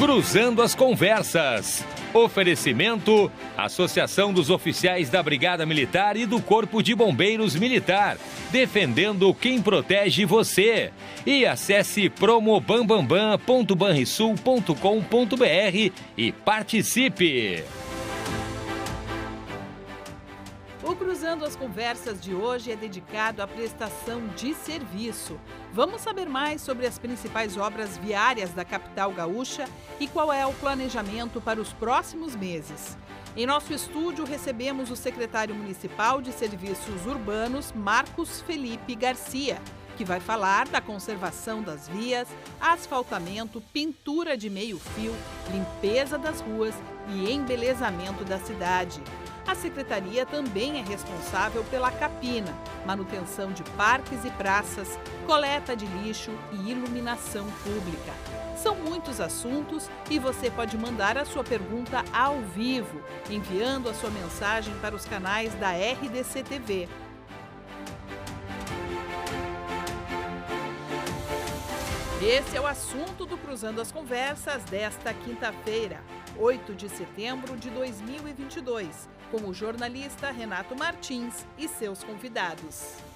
Cruzando as Conversas. Oferecimento: Associação dos Oficiais da Brigada Militar e do Corpo de Bombeiros Militar, defendendo quem protege você. E acesse promobambambam.banrisul.com.br e participe. O Cruzando as Conversas de hoje é dedicado à prestação de serviço. Vamos saber mais sobre as principais obras viárias da capital gaúcha e qual é o planejamento para os próximos meses. Em nosso estúdio recebemos o secretário municipal de Serviços Urbanos, Marcos Felipe Garcia, que vai falar da conservação das vias, asfaltamento, pintura de meio-fio, limpeza das ruas e embelezamento da cidade. A secretaria também é responsável pela capina, manutenção de parques e praças, coleta de lixo e iluminação pública. São muitos assuntos e você pode mandar a sua pergunta ao vivo, enviando a sua mensagem para os canais da RDC TV. Esse é o assunto do Cruzando as Conversas desta quinta-feira, 8 de setembro de 2022 com o jornalista Renato Martins e seus convidados.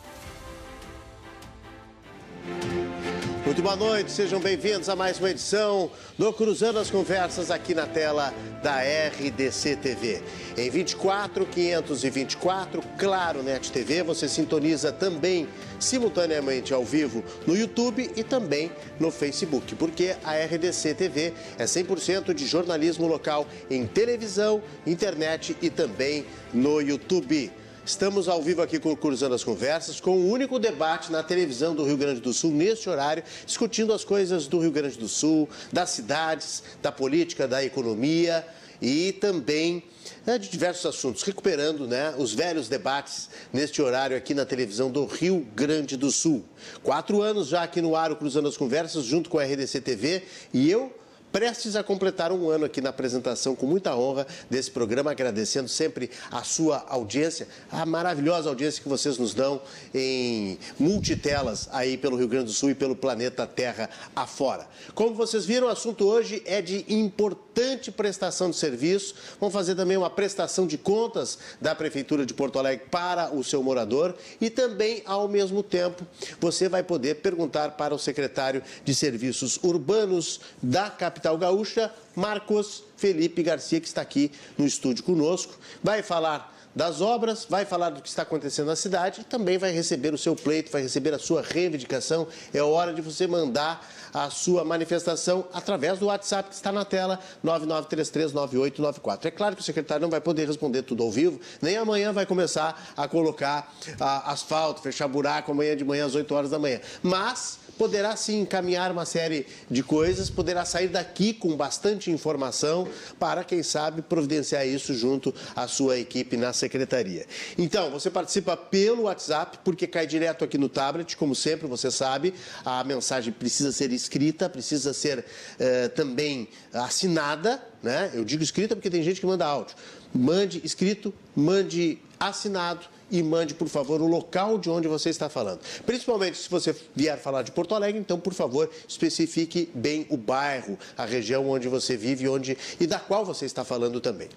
Muito boa noite, sejam bem-vindos a mais uma edição do Cruzando as Conversas aqui na tela da RDC TV. Em 24, 524, Claro Net TV, você sintoniza também simultaneamente ao vivo no YouTube e também no Facebook, porque a RDC TV é 100% de jornalismo local em televisão, internet e também no YouTube. Estamos ao vivo aqui Cruzando as Conversas, com o único debate na televisão do Rio Grande do Sul, neste horário, discutindo as coisas do Rio Grande do Sul, das cidades, da política, da economia e também né, de diversos assuntos, recuperando né, os velhos debates neste horário aqui na televisão do Rio Grande do Sul. Quatro anos já aqui no ar, Cruzando as Conversas, junto com a RDC TV, e eu prestes a completar um ano aqui na apresentação, com muita honra desse programa, agradecendo sempre a sua audiência, a maravilhosa audiência que vocês nos dão em multitelas aí pelo Rio Grande do Sul e pelo planeta Terra afora. Como vocês viram, o assunto hoje é de importante prestação de serviço. Vamos fazer também uma prestação de contas da Prefeitura de Porto Alegre para o seu morador e também, ao mesmo tempo, você vai poder perguntar para o secretário de Serviços Urbanos da capital capital gaúcha, Marcos Felipe Garcia, que está aqui no estúdio conosco. Vai falar das obras, vai falar do que está acontecendo na cidade e também vai receber o seu pleito, vai receber a sua reivindicação. É hora de você mandar a sua manifestação através do WhatsApp que está na tela, 99339894. É claro que o secretário não vai poder responder tudo ao vivo, nem amanhã vai começar a colocar a, asfalto, fechar buraco amanhã de manhã às 8 horas da manhã. Mas poderá sim encaminhar uma série de coisas, poderá sair daqui com bastante informação para, quem sabe, providenciar isso junto à sua equipe na secretaria. Então, você participa pelo WhatsApp, porque cai direto aqui no tablet, como sempre, você sabe, a mensagem precisa ser escrita, precisa ser eh, também assinada, né? Eu digo escrita porque tem gente que manda áudio. Mande escrito, mande assinado e mande, por favor, o local de onde você está falando. Principalmente se você vier falar de Porto Alegre, então, por favor, especifique bem o bairro, a região onde você vive onde, e da qual você está falando também.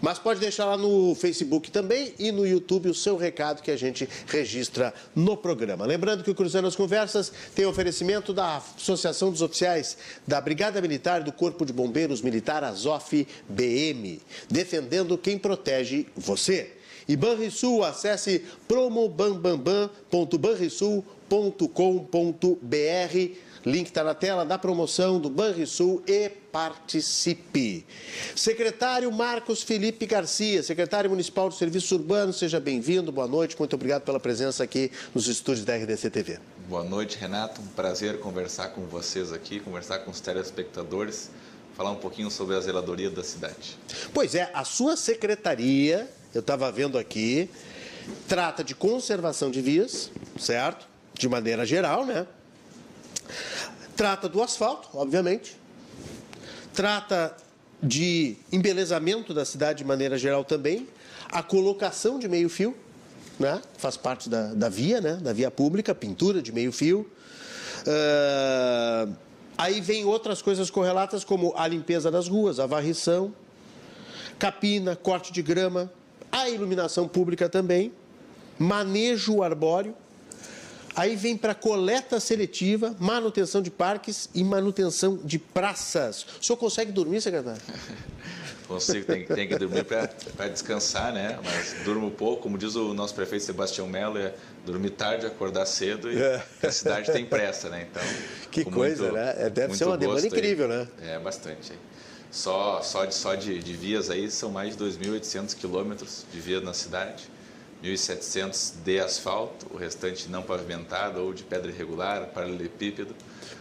Mas pode deixar lá no Facebook também e no YouTube o seu recado que a gente registra no programa. Lembrando que o Cruzando as Conversas tem oferecimento da Associação dos Oficiais da Brigada Militar do Corpo de Bombeiros Militar Azof BM, defendendo quem protege você. E Banrisul, acesse promobambambam.banrisul.com.br. Link está na tela da promoção do Banrisul e participe. Secretário Marcos Felipe Garcia, secretário municipal de Serviços Urbanos, seja bem-vindo, boa noite, muito obrigado pela presença aqui nos estúdios da RDC TV. Boa noite, Renato, um prazer conversar com vocês aqui, conversar com os telespectadores, falar um pouquinho sobre a zeladoria da cidade. Pois é, a sua secretaria eu estava vendo aqui, trata de conservação de vias, certo? De maneira geral, né? Trata do asfalto, obviamente. Trata de embelezamento da cidade de maneira geral também. A colocação de meio-fio, né? Faz parte da, da via, né? Da via pública, pintura de meio-fio. Uh, Aí vem outras coisas correlatas, como a limpeza das ruas, a varrição, capina, corte de grama, a iluminação pública também, manejo arbóreo. Aí vem para coleta seletiva, manutenção de parques e manutenção de praças. O senhor consegue dormir, secretário? Consigo, tem, tem que dormir para descansar, né? Mas durmo pouco, como diz o nosso prefeito Sebastião Melo, é dormir tarde, acordar cedo e é. a cidade tem pressa, né? Então, que coisa, muito, né? É, deve ser uma demanda incrível, aí. né? É, bastante. Só, só, de, só de, de vias aí são mais de 2.800 quilômetros de via na cidade. 1.700 de asfalto, o restante não pavimentado ou de pedra irregular, paralelepípedo.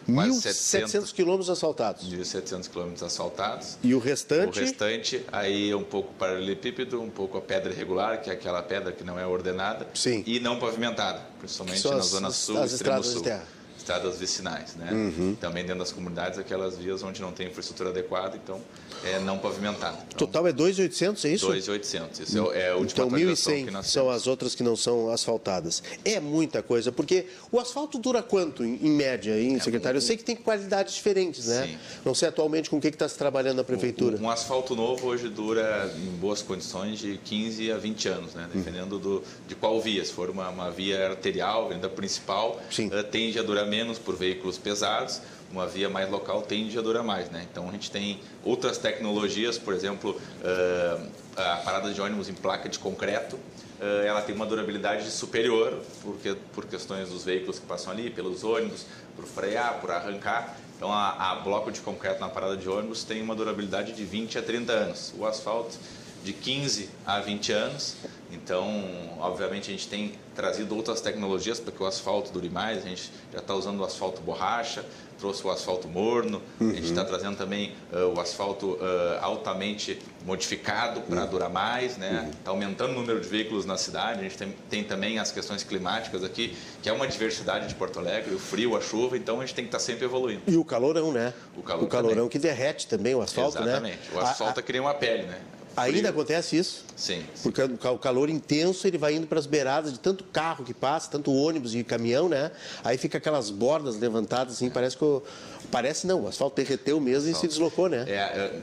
1.700 quilômetros asfaltados. 1.700 quilômetros asfaltados. E o restante? O restante, aí é um pouco paralelepípedo, um pouco a pedra irregular, que é aquela pedra que não é ordenada. Sim. E não pavimentada, principalmente na zona sul, as extremo sul. De terra estradas vicinais, né? Uhum. Também dentro das comunidades, aquelas vias onde não tem infraestrutura adequada, então é não pavimentado. Então, Total é 2.800, é isso? 2.800, isso é, é a última Então 1.100 são as outras que não são asfaltadas. É muita coisa, porque o asfalto dura quanto, em, em média, hein, é secretário? Muito... Eu sei que tem qualidades diferentes, né? Sim. Não sei atualmente com o que está se trabalhando na prefeitura. Um, um, asfalto novo hoje dura, em boas condições, de 15 a 20 anos, né? Dependendo do, de qual via. Se for uma, uma via arterial, avenida principal, uh, tende a durar menos por veículos pesados, uma via mais local tende a durar mais. Né? Então a gente tem outras tecnologias, por exemplo, uh, a parada de ônibus em placa de concreto, uh, ela tem uma durabilidade superior, porque, por questões dos veículos que passam ali, pelos ônibus, por frear, por arrancar. Então a, a bloco de concreto na parada de ônibus tem uma durabilidade de 20 a 30 anos. O asfalto de 15 a 20 anos. Então, obviamente, a gente tem trazido outras tecnologias para que o asfalto dure mais. A gente já está usando o asfalto borracha, trouxe o asfalto morno. Uhum. A gente está uhum. trazendo também uh, o asfalto uh, altamente modificado para uhum. durar mais. Está né? Uhum. Tá aumentando o número de veículos na cidade. A gente tem, tem, também as questões climáticas aqui, que é uma diversidade de Porto Alegre, o frio, a chuva. Então, a gente tem que estar tá sempre evoluindo. E o calorão, né? O, calor o calorão também. que derrete também o asfalto, Exatamente. né? Exatamente. O asfalto a, a... cria uma pele, né? Ainda acontece isso? Sim. Porque o calor intenso ele vai indo para as beiradas de tanto carro que passa, tanto ônibus e caminhão, né? Aí fica aquelas bordas levantadas assim, parece que o... parece não, o asfalto derreteu mesmo asfalto. e se deslocou, né? É, é,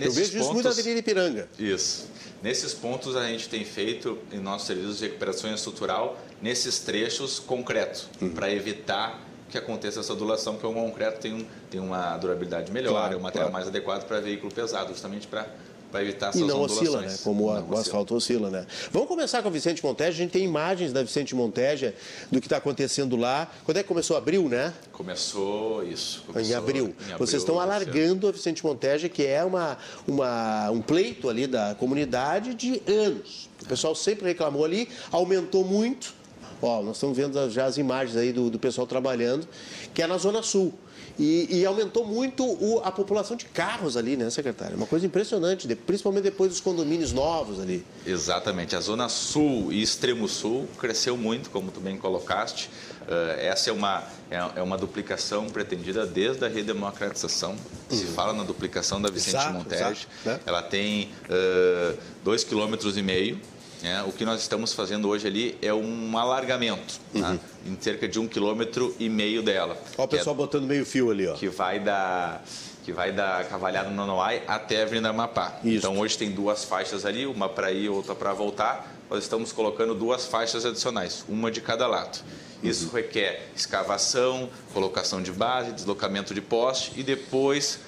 Eu vejo pontos... isso muito na Avenida Ipiranga. Isso. Nesses pontos a gente tem feito em nossos serviços de recuperação estrutural nesses trechos concreto uhum. para evitar que aconteça essa ondulação, porque o concreto tem, um, tem uma durabilidade melhor, claro, é um material claro. mais adequado para veículo pesado, justamente para para evitar essas E não oscila, né? Como a, o asfalto oscila, né? Vamos começar com a Vicente Monteja. A gente tem imagens da Vicente Monteja do que está acontecendo lá. Quando é que começou? Abril, né? Começou isso. Começou em, abril. em abril. Vocês estão alargando a Vicente Monteja, que é uma, uma, um pleito ali da comunidade de anos. O pessoal sempre reclamou ali, aumentou muito. Ó, nós estamos vendo já as imagens aí do, do pessoal trabalhando, que é na Zona Sul. E, e aumentou muito o, a população de carros ali, né, secretário? Uma coisa impressionante, principalmente depois dos condomínios novos ali. Exatamente. A Zona Sul e Extremo Sul cresceu muito, como tu bem colocaste. Uh, essa é uma, é, é, uma duplicação pretendida desde a redemocratização. Uhum. Se fala na duplicação da Vicente exato, Montes. Né? Ela tem uh, dois quilômetros e meio é, o que nós estamos fazendo hoje ali é um alargamento, tá? uhum. em cerca de um quilômetro e meio dela. Olha o pessoal é, botando meio fio ali, ó. Que vai da que vai da Cavalhada Nonoai até a Avenida Amapá. Isso. Então hoje tem duas faixas ali, uma para ir, outra para voltar. Nós estamos colocando duas faixas adicionais, uma de cada lado. Isso uhum. requer escavação, colocação de base, deslocamento de poste e depois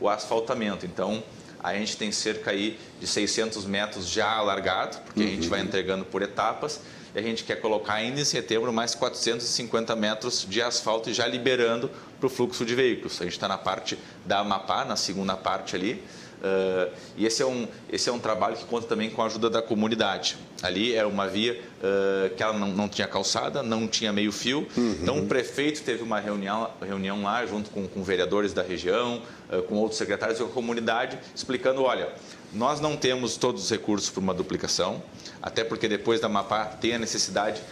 o asfaltamento. Então a gente tem cerca aí de 600 metros já alargado, porque uhum. a gente vai uhum. entregando por etapas. E a gente quer colocar ainda em setembro mais 450 metros de asfalto já liberando para o fluxo de veículos. A gente está na parte da Amapá, na segunda parte ali. Uh, e esse é, um, esse é um trabalho que conta também com a ajuda da comunidade. Ali era uma via uh, que ela não, não tinha calçada, não tinha meio fio. Uhum. Então o prefeito teve uma reunião, reunião lá junto com, com vereadores da região, uh, com outros secretários e com a comunidade, explicando, olha, nós não temos todos os recursos para uma duplicação, até porque depois da MAPA tem a necessidade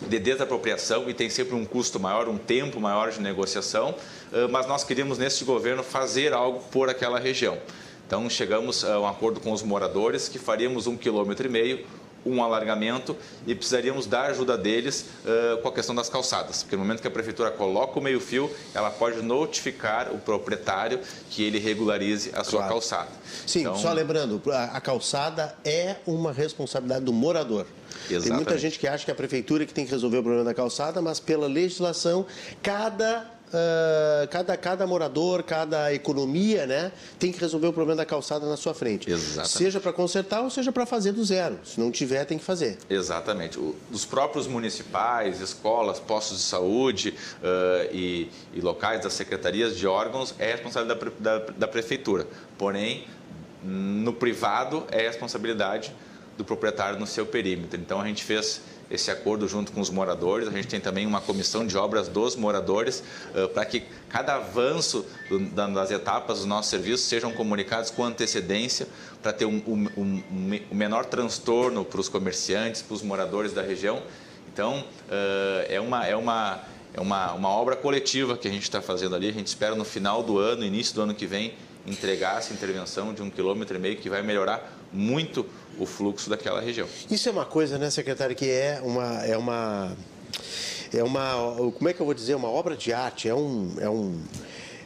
de desapropriação e tem sempre um custo maior, um tempo maior de negociação, eh, mas nós queríamos neste governo fazer algo por aquela região. Então chegamos a um acordo com os moradores que faríamos um quilômetro e meio um alargamento e precisaríamos dar ajuda deles uh, com a questão das calçadas, porque no momento que a prefeitura coloca o meio-fio, ela pode notificar o proprietário que ele regularize a sua claro. calçada. Sim, então... só lembrando, a calçada é uma responsabilidade do morador. Exatamente. Tem muita gente que acha que é a prefeitura que tem que resolver o problema da calçada, mas pela legislação, cada Uh, cada, cada morador, cada economia, né, tem que resolver o problema da calçada na sua frente. Exatamente. Seja para consertar ou seja para fazer do zero. Se não tiver, tem que fazer. Exatamente. O, os próprios municipais, escolas, postos de saúde uh, e, e, locais das secretarias de órgãos é responsabilidade da, da, da prefeitura. Porém, no privado é responsabilidade do proprietário no seu perímetro. Então, a gente fez esse acordo junto com os moradores. A gente tem também uma comissão de obras dos moradores uh, para que cada avanço do, das etapas do nosso serviço sejam comunicados com antecedência para ter um, um, um, um, menor transtorno para os comerciantes, para os moradores da região. Então, uh, é uma, é uma é uma, uma obra coletiva que a gente está fazendo ali. A gente espera no final do ano, início do ano que vem, entregar essa intervenção de um quilômetro e meio que vai melhorar muito o fluxo daquela região. Isso é uma coisa, né, secretário, que é uma, é uma, é uma, como é que eu vou dizer, uma obra de arte, é um, é um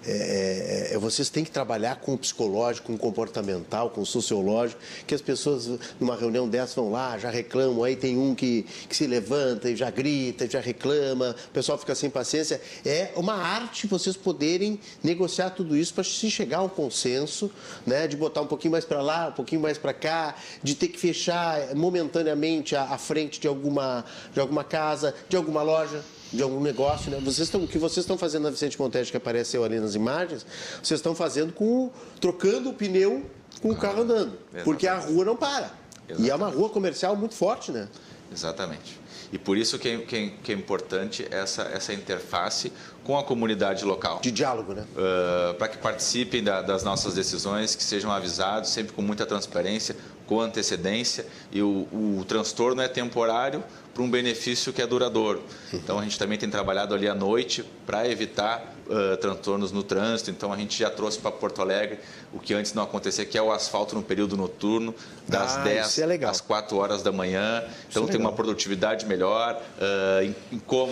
é, é, é, vocês têm que trabalhar com o psicológico, com o comportamental, com o sociológico, que as pessoas numa reunião dessa vão lá, já reclamam, aí tem um que, que se levanta e já grita, já reclama, o pessoal fica sem paciência. É uma arte vocês poderem negociar tudo isso para se chegar a um consenso, né, de botar um pouquinho mais para lá, um pouquinho mais para cá, de ter que fechar momentaneamente a, a frente de alguma, de alguma casa, de alguma loja de algum negócio, né? Vocês estão, o que vocês estão fazendo na Vicente Montes, que apareceu ali nas imagens, vocês estão fazendo com trocando o pneu com o carro andando, Exatamente. porque a rua não para. Exatamente. E é uma rua comercial muito forte, né? Exatamente. E por isso que é, que é, que é importante essa, essa interface com a comunidade local. De diálogo, né? Uh, Para que participem da, das nossas decisões, que sejam avisados, sempre com muita transparência, com antecedência. E o, o transtorno é temporário, para um benefício que é duradouro. Então a gente também tem trabalhado ali à noite para evitar uh, transtornos no trânsito. Então a gente já trouxe para Porto Alegre o que antes não acontecia, que é o asfalto no período noturno, das ah, 10 é às 4 horas da manhã. Então é tem uma produtividade melhor, uh,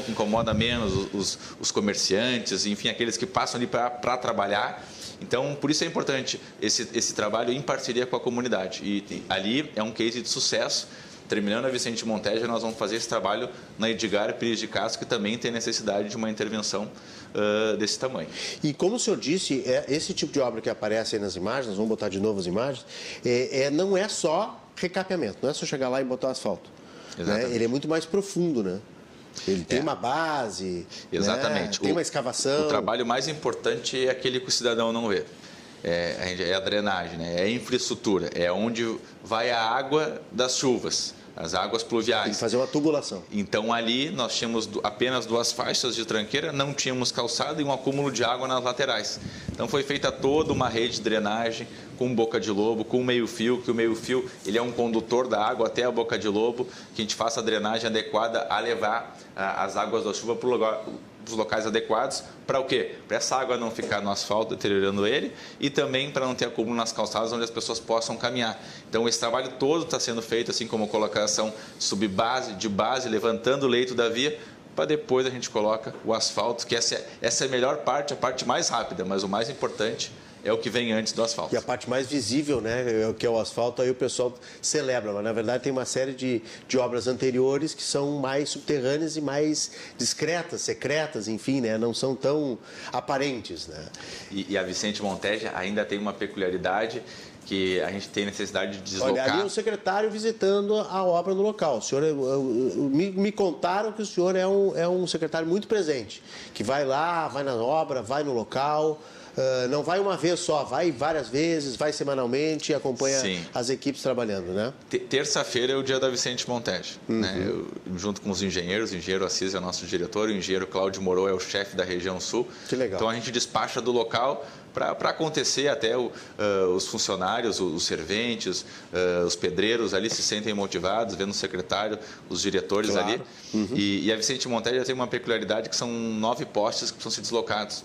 incomoda menos os, os comerciantes, enfim, aqueles que passam ali para trabalhar. Então, por isso é importante esse, esse trabalho em parceria com a comunidade. E, e ali é um case de sucesso terminando a Vicente Monteja, nós vamos fazer esse trabalho na Edgar Pires de Castro, que também tem necessidade de uma intervenção uh, desse tamanho. E como o senhor disse, é, esse tipo de obra que aparece aí nas imagens, vamos botar de novo as imagens, é, é não é só recapeamento, não é só chegar lá e botar asfalto. Né? Ele é muito mais profundo, né? Ele tem é. uma base, né? Exatamente. Né? tem o, uma escavação. O trabalho mais importante é aquele que o cidadão não vê é, é a drenagem, né? é a infraestrutura, é onde vai a água das chuvas as águas pluviais. Tem que fazer uma tubulação. Então ali nós tínhamos apenas duas faixas de tranqueira, não tínhamos calçada e um acúmulo de água nas laterais. Então foi feita toda uma rede de drenagem com boca de lobo, com meio-fio, que o meio-fio ele é um condutor da água até a boca de lobo, que a gente faça a drenagem adequada a levar as águas da chuva para o lugar os locais adequados para o quê? Para essa água não ficar no asfalto deteriorando ele e também para não ter acúmulo nas calçadas onde as pessoas possam caminhar. Então esse trabalho todo está sendo feito, assim como colocação subbase, de base, levantando o leito da via, para depois a gente coloca o asfalto, que essa é, essa é a melhor parte, a parte mais rápida, mas o mais importante é o que vem antes do asfalto. E a parte mais visível, né, é que é o asfalto, aí o pessoal celebra, mas na verdade tem uma série de, de obras anteriores que são mais subterrâneas e mais discretas, secretas, enfim, né, não são tão aparentes. Né? E, e a Vicente Monteja ainda tem uma peculiaridade que a gente tem necessidade de deslocar. Olha, ali é o secretário visitando a obra no local. O senhor, é, me, me contaram que o senhor é um, é um secretário muito presente, que vai lá, vai na obra, vai no local. Uh, não vai uma vez só, vai várias vezes, vai semanalmente e acompanha Sim. as equipes trabalhando, né? Terça-feira é o dia da Vicente Montes, uhum. né? Eu, junto com os engenheiros, o engenheiro Assis é o nosso diretor, o engenheiro Cláudio Moro é o chefe da região sul. Que legal. Então a gente despacha do local para acontecer até o, uh, os funcionários, os, os serventes, uh, os pedreiros ali se sentem motivados, vendo o secretário, os diretores claro. ali. Uhum. E, e, a Vicente Montes já tem uma peculiaridade que são nove postes que precisam ser deslocados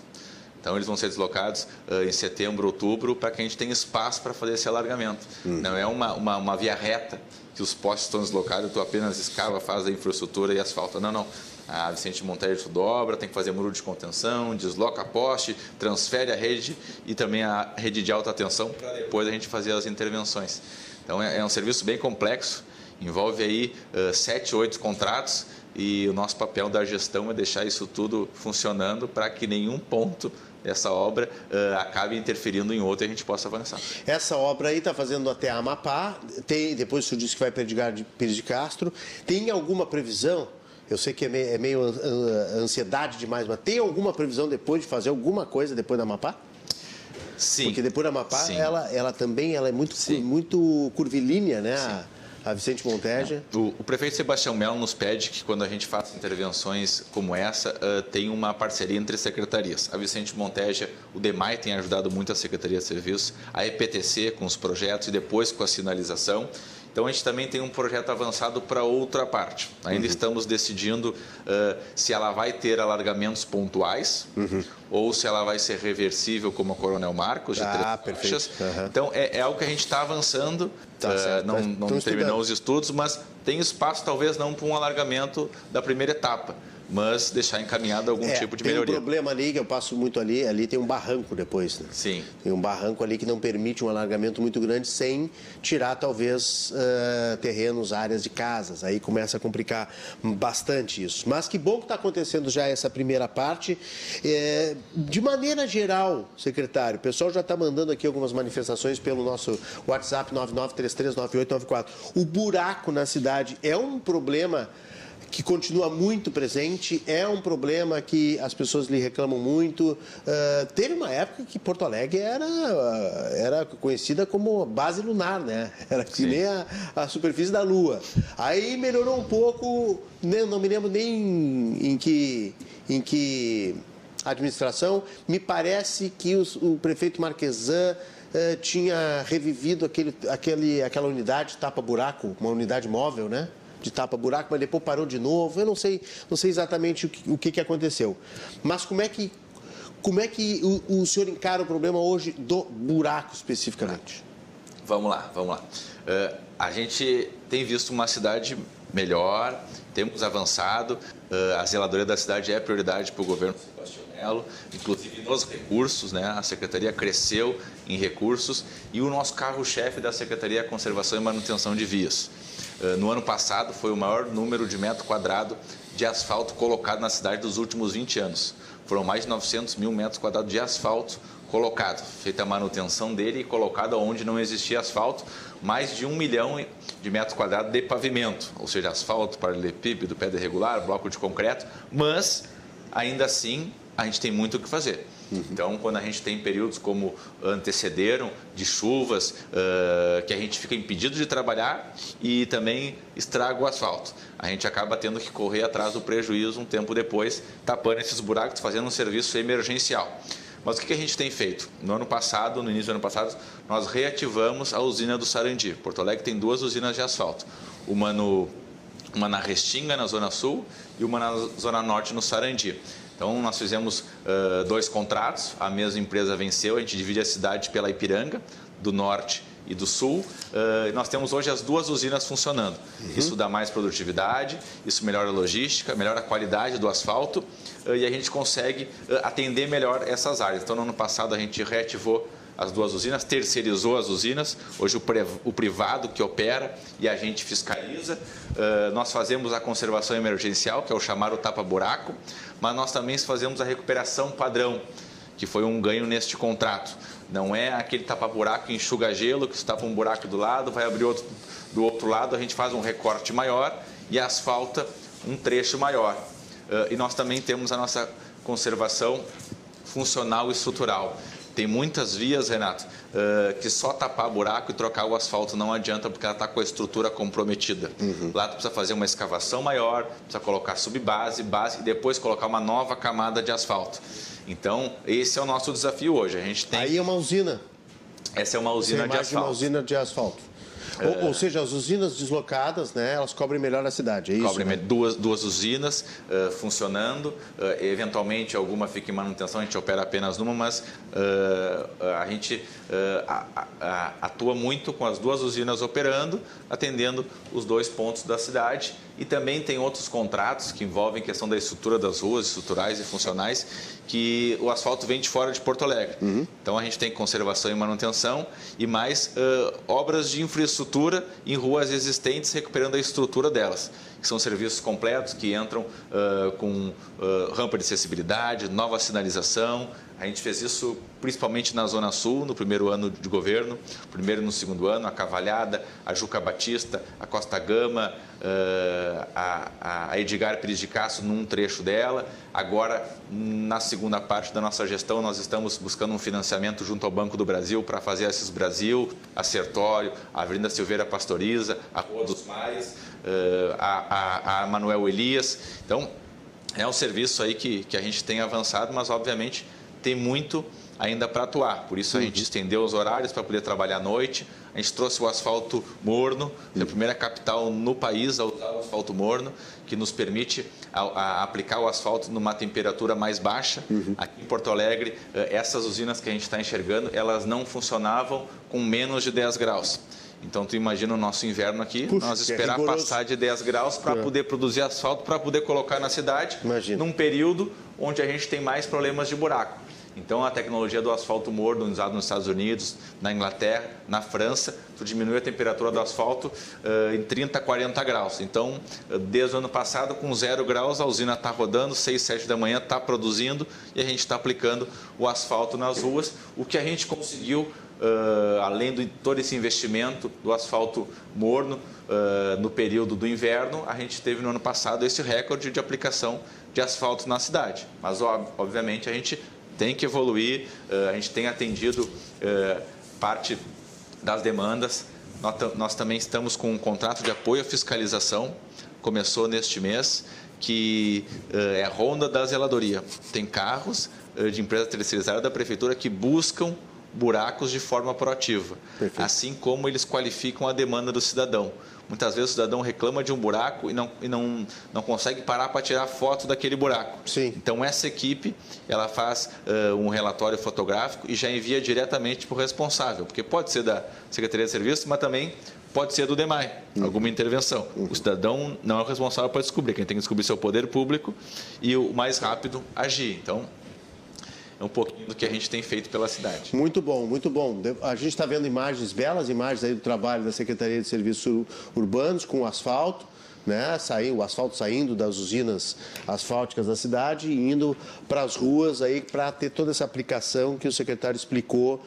Então eles vão ser deslocados uh, em setembro, outubro, para que a gente tenha espaço para fazer esse alargamento. Uhum. Não é uma, uma, uma, via reta que os postes estão deslocados, tu apenas escava, faz a infraestrutura e asfalta. Não, não. A Vicente Monteiro tu dobra, tem que fazer muro de contenção, desloca a poste, transfere a rede e também a rede de alta tensão para depois a gente fazer as intervenções. Então é, é um serviço bem complexo, envolve aí uh, sete, oito contratos e o nosso papel da gestão é deixar isso tudo funcionando para que nenhum ponto dessa obra uh, acabe interferindo em outro e a gente possa avançar. Essa obra aí está fazendo até Amapá, tem, depois o senhor disse que vai para Pires de Castro. Tem alguma previsão? Eu sei que é meio, é meio ansiedade demais, mas tem alguma previsão depois de fazer alguma coisa depois da Amapá? Sim. Porque depois da Amapá, ela, ela também ela é muito, muito curvilínea, né? Sim a Vicente Monteja. O, o, prefeito Sebastião Melo nos pede que quando a gente faça intervenções como essa, uh, tenha uma parceria entre secretarias. A Vicente Monteja, o DEMAI tem ajudado muito a Secretaria de Serviços, a EPTC com os projetos e depois com a sinalização. Então a gente também tem um projeto avançado para outra parte. Ainda uhum. estamos decidindo uh, se ela vai ter alargamentos pontuais uhum. ou se ela vai ser reversível como a Coronel Marcos de ah, três faixas. Uhum. Então é, é, algo que a gente está avançando. Tá uh, não, não terminou os estudos, mas tem espaço talvez não para um alargamento da primeira etapa mas deixar encaminhado algum é, tipo de tem melhoria. Tem um problema ali, que eu passo muito ali, ali tem um barranco depois. Né? Sim. Tem um barranco ali que não permite um alargamento muito grande sem tirar, talvez, uh, terrenos, áreas de casas. Aí começa a complicar bastante isso. Mas que bom que está acontecendo já essa primeira parte. É, de maneira geral, secretário, o pessoal já está mandando aqui algumas manifestações pelo nosso WhatsApp 99339894. O buraco na cidade é um problema que continua muito presente, é um problema que as pessoas lhe reclamam muito. Uh, teve uma época que Porto Alegre era, era conhecida como base lunar, né? Era que nem a, a, superfície da Lua. Aí melhorou um pouco, né? não me lembro nem em que, em que administração, me parece que os, o prefeito Marquesan uh, tinha revivido aquele, aquele, aquela unidade tapa-buraco, uma unidade móvel, né? De tapa-buraco, mas depois parou de novo. Eu não sei, não sei exatamente o que, o que, que aconteceu. Mas como é que, como é que o, o senhor encara o problema hoje do buraco especificamente? Vamos lá, vamos lá. Uh, a gente tem visto uma cidade melhor, temos avançado. Uh, a zeladoria da cidade é prioridade para o governo inclusive nos recursos, né? A secretaria cresceu em recursos e o nosso carro-chefe da secretaria é conservação e manutenção de vias. Eh, no ano passado foi o maior número de metro quadrado de asfalto colocado na cidade dos últimos 20 anos. Foram mais de 900 mil metros quadrados de asfalto colocado, feita a manutenção dele e colocado onde não existia asfalto, mais de um milhão de metros quadrados de pavimento, ou seja, asfalto, paralelepípedo, pedra irregular, bloco de concreto, mas ainda assim a gente tem muito o que fazer. Uhum. Então, quando a gente tem períodos como antecederam, de chuvas, uh, que a gente fica impedido de trabalhar e também estraga o asfalto. A gente acaba tendo que correr atrás do prejuízo um tempo depois, tapando esses buracos, fazendo um serviço emergencial. Mas o que a gente tem feito? No ano passado, no início do ano passado, nós reativamos a usina do Sarandi. Porto Alegre tem duas usinas de asfalto. Uma, no, uma na Restinga, na Zona Sul, e uma na Zona Norte, no Sarandi. Então, nós fizemos uh, dois contratos, a mesma empresa venceu, a gente divide a cidade pela Ipiranga, do norte e do sul. Uh, nós temos hoje as duas usinas funcionando. Uhum. Isso dá mais produtividade, isso melhora a logística, melhora a qualidade do asfalto uh, e a gente consegue atender melhor essas áreas. Então, no ano passado, a gente reativou as duas usinas, terceirizou as usinas, hoje o, privado que opera e a gente fiscaliza. Uh, nós fazemos a conservação emergencial, que é o chamado tapa-buraco, mas nós também fazemos a recuperação padrão, que foi um ganho neste contrato. Não é aquele tapa-buraco enxuga gelo, que com um buraco do lado, vai abrir outro do outro lado, a gente faz um recorte maior e asfalta um trecho maior. Uh, e nós também temos a nossa conservação funcional e estrutural. Tem muitas vias, Renato, uh, que só tapar buraco e trocar o asfalto não adianta porque ela está com a estrutura comprometida. Uhum. Lá tu precisa fazer uma escavação maior, precisa colocar subbase, base e depois colocar uma nova camada de asfalto. Então, esse é o nosso desafio hoje. A gente tem... Aí é uma usina. Essa é uma usina Você de asfalto. uma usina de asfalto. Ou, ou, seja, as usinas deslocadas, né, elas cobrem melhor a cidade, é isso? Cobrem né? duas, duas usinas uh, funcionando, uh, eventualmente alguma fica em manutenção, a gente opera apenas numa, mas uh, a gente a, a, atua muito com as duas usinas operando, atendendo os dois pontos da cidade e também tem outros contratos que envolvem questão da estrutura das ruas, estruturais e funcionais, que o asfalto vem de fora de Porto Alegre. Uhum. Então a gente tem conservação e manutenção e mais uh, obras de infraestrutura em ruas existentes, recuperando a estrutura delas, que são serviços completos que entram uh, com uh, rampa de acessibilidade, nova sinalização, a gente fez isso principalmente na Zona Sul, no primeiro ano de governo, primeiro e no segundo ano, a Cavalhada, a Juca Batista, a Costa Gama, a, a Edgar Pires de Castro num trecho dela. Agora, na segunda parte da nossa gestão, nós estamos buscando um financiamento junto ao Banco do Brasil para fazer esses Brasil, a Sertório, a Avenida Silveira Pastoriza, a Rua dos Mares, uh, a, a, a Manuel Elias. Então, é um serviço aí que, que a gente tem avançado, mas obviamente tem muito ainda para atuar. Por isso a gente uhum. estendeu os horários para poder trabalhar à noite. A gente trouxe o asfalto morno, é a primeira capital no país a usar o asfalto morno, que nos permite a, a aplicar o asfalto numa temperatura mais baixa. Uhum. Aqui em Porto Alegre, eh, essas usinas que a gente está enxergando, elas não funcionavam com menos de 10 graus. Então, tu imagina o nosso inverno aqui, Puxa, nós esperar é passar de 10 graus para é. poder produzir asfalto, para poder colocar na cidade, imagina. num período onde a gente tem mais problemas de buraco. Então, a tecnologia do asfalto morno usado nos Estados Unidos, na Inglaterra, na França, tu diminui a temperatura do asfalto uh, em 30, 40 graus. Então, desde o ano passado, com zero graus, a usina está rodando, 6, 7 da manhã, está produzindo e a gente está aplicando o asfalto nas ruas. O que a gente conseguiu, uh, além de todo esse investimento do asfalto morno, uh, no período do inverno, a gente teve no ano passado esse recorde de aplicação de asfalto na cidade. Mas, obviamente, a gente tem que evoluir, eh, a gente tem atendido eh, parte das demandas. Nós também estamos com um contrato de apoio à fiscalização, começou neste mês, que eh, é a ronda da zeladoria. Tem carros de empresa terceirizada da prefeitura que buscam buracos de forma proativa, Perfeito. assim como eles qualificam a demanda do cidadão. Muitas vezes o cidadão reclama de um buraco e não, e não, não consegue parar para tirar foto daquele buraco. Sim. Então, essa equipe ela faz uh, um relatório fotográfico e já envia diretamente para o responsável, porque pode ser da Secretaria de Serviços, mas também pode ser do DEMAI, uhum. alguma intervenção. Uhum. O cidadão não é o responsável para descobrir, quem tem que descobrir seu poder público e o mais rápido agir. Então, um pouquinho do que a gente tem feito pela cidade. Muito bom, muito bom. A gente está vendo imagens, belas imagens aí do trabalho da Secretaria de Serviços Urbanos com asfalto né? Saiu, o asfalto saindo das usinas asfálticas da cidade e indo para as ruas aí para ter toda essa aplicação que o secretário explicou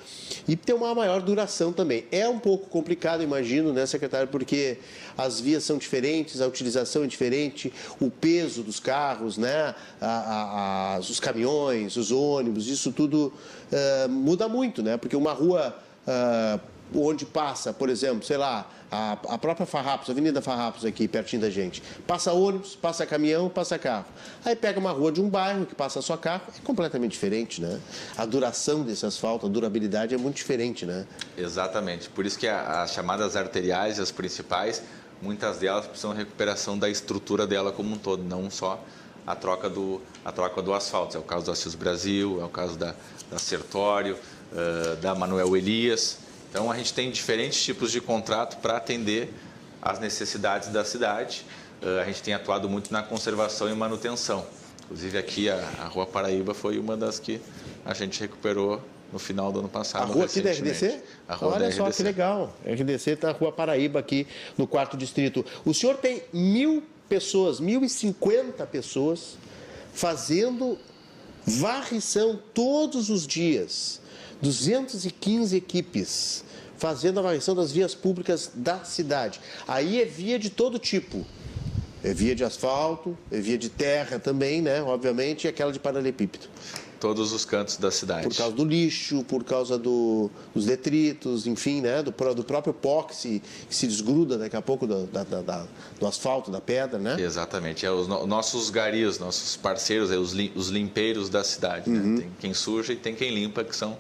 e ter uma maior duração também. É um pouco complicado, imagino, né, secretário, porque as vias são diferentes, a utilização é diferente, o peso dos carros, né, a, a, os caminhões, os ônibus, isso tudo uh, muda muito, né? Porque uma rua uh, onde passa, por exemplo, sei lá, a, a própria Farrapos, a Avenida Farrapos aqui, pertinho da gente. Passa ônibus, passa caminhão, passa carro. Aí pega uma rua de um bairro que passa só carro, é completamente diferente, né? A duração desse asfalto, a durabilidade é muito diferente, né? Exatamente. Por isso que as chamadas arteriais, as principais, muitas delas precisam de recuperação da estrutura dela como um todo, não só a troca do, a troca do asfalto. É o caso do Assis Brasil, é o caso da, da Sertório, uh, da Manuel Elias. Então, a gente tem diferentes tipos de contrato para atender às necessidades da cidade. Uh, a gente tem atuado muito na conservação e manutenção. Inclusive, aqui a, a Rua Paraíba foi uma das que a gente recuperou no final do ano passado. A rua aqui da RDC? A rua Olha da só RDC. que legal. A RDC está na Rua Paraíba, aqui no quarto distrito. O senhor tem mil pessoas, mil e cinquenta pessoas fazendo varrição todos os dias. 215 equipes fazendo a varrição das vias públicas da cidade. Aí é via de todo tipo. É via de asfalto, é via de terra também, né? Obviamente, e aquela de paralelepípedo. Todos os cantos da cidade. Por causa do lixo, por causa do, dos detritos, enfim, né? Do, do próprio pó que se, desgruda daqui a pouco do, da, da, do asfalto, da pedra, né? Exatamente. É os no, nossos garis, nossos parceiros, é os, os limpeiros da cidade. Né? Uhum. Tem quem suja e tem quem limpa, que são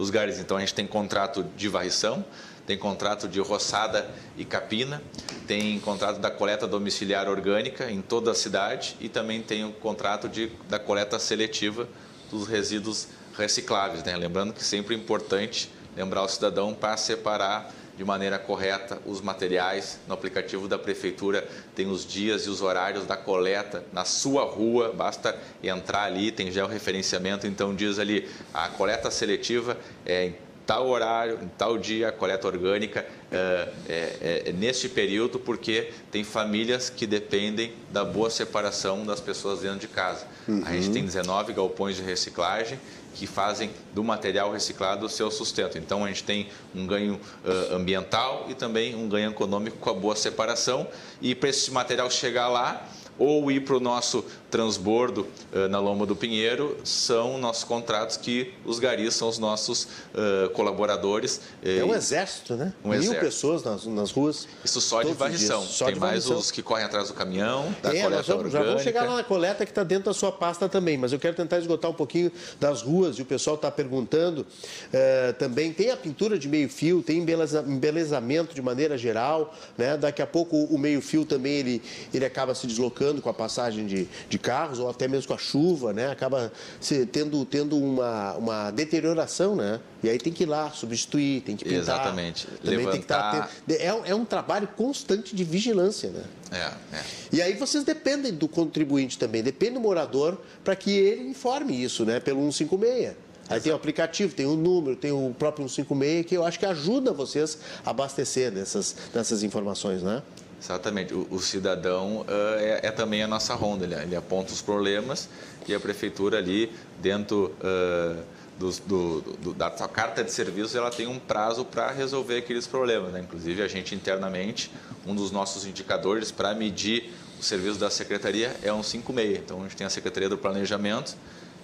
os garis. Então a gente tem contrato de varrição, tem contrato de roçada e capina, tem contrato da coleta domiciliar orgânica em toda a cidade e também tem o contrato de, da coleta seletiva dos resíduos recicláveis. Né? Lembrando que sempre é importante lembrar o cidadão para separar de maneira correta os materiais. No aplicativo da prefeitura tem os dias e os horários da coleta na sua rua, basta entrar ali, tem já o referenciamento, então diz ali a coleta seletiva é em tal horário, em tal dia, a coleta orgânica é, é, é, neste período, porque tem famílias que dependem da boa separação das pessoas dentro de casa. Uhum. A gente uhum. tem 19 galpões de reciclagem que fazem do material reciclado o seu sustento. Então, a gente tem um ganho uh, ambiental e também um ganho econômico com a boa separação. E para esse material chegar lá, ou ir para o nosso transbordo uh, na Loma do Pinheiro, são nossos contratos que os garis são os nossos uh, colaboradores. É um exército, né? Um Mil exército. pessoas nas, nas ruas. Isso só de varrição. Só Tem de mais varrição. os que correm atrás do caminhão, da é, coleta vamos, Já vamos chegar lá na coleta que está dentro da sua pasta também, mas eu quero tentar esgotar um pouquinho das ruas e o pessoal está perguntando uh, também. Tem a pintura de meio fio, tem embelezamento de maneira geral, né? Daqui a pouco o meio fio também ele, ele acaba se deslocando com a passagem de, de carros ou até mesmo com a chuva, né? Acaba se, tendo, tendo uma, uma deterioração, né? E aí tem que ir lá substituir, tem que pintar. Exatamente. Também Levantar... tem que estar. Tá é, é um trabalho constante de vigilância, né? É, é. E aí vocês dependem do contribuinte também, depende do morador para que ele informe isso, né? Pelo 156. Aí tem o aplicativo, tem o número, tem o próprio 156, que eu acho que ajuda vocês a abastecer dessas, dessas informações, né? Exatamente. O, o cidadão uh, é, é, também a nossa ronda. Ele, ele, aponta os problemas e a prefeitura ali, dentro uh, do, do, do, da sua carta de serviços, ela tem um prazo para resolver aqueles problemas. Né? Inclusive, a gente internamente, um dos nossos indicadores para medir o serviço da secretaria é um 56. Então, a gente tem a Secretaria do Planejamento,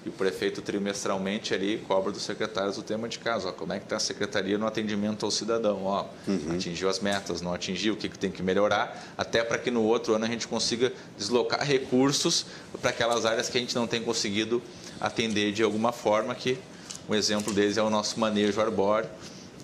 e o prefeito trimestralmente ali cobra dos secretários o tema de caso. Ó, como é que está a secretaria no atendimento ao cidadão? Ó, uhum. Atingiu as metas, não atingiu, o que, que tem que melhorar, até para que no outro ano a gente consiga deslocar recursos para aquelas áreas que a gente não tem conseguido atender de alguma forma, que um exemplo deles é o nosso manejo arbóreo,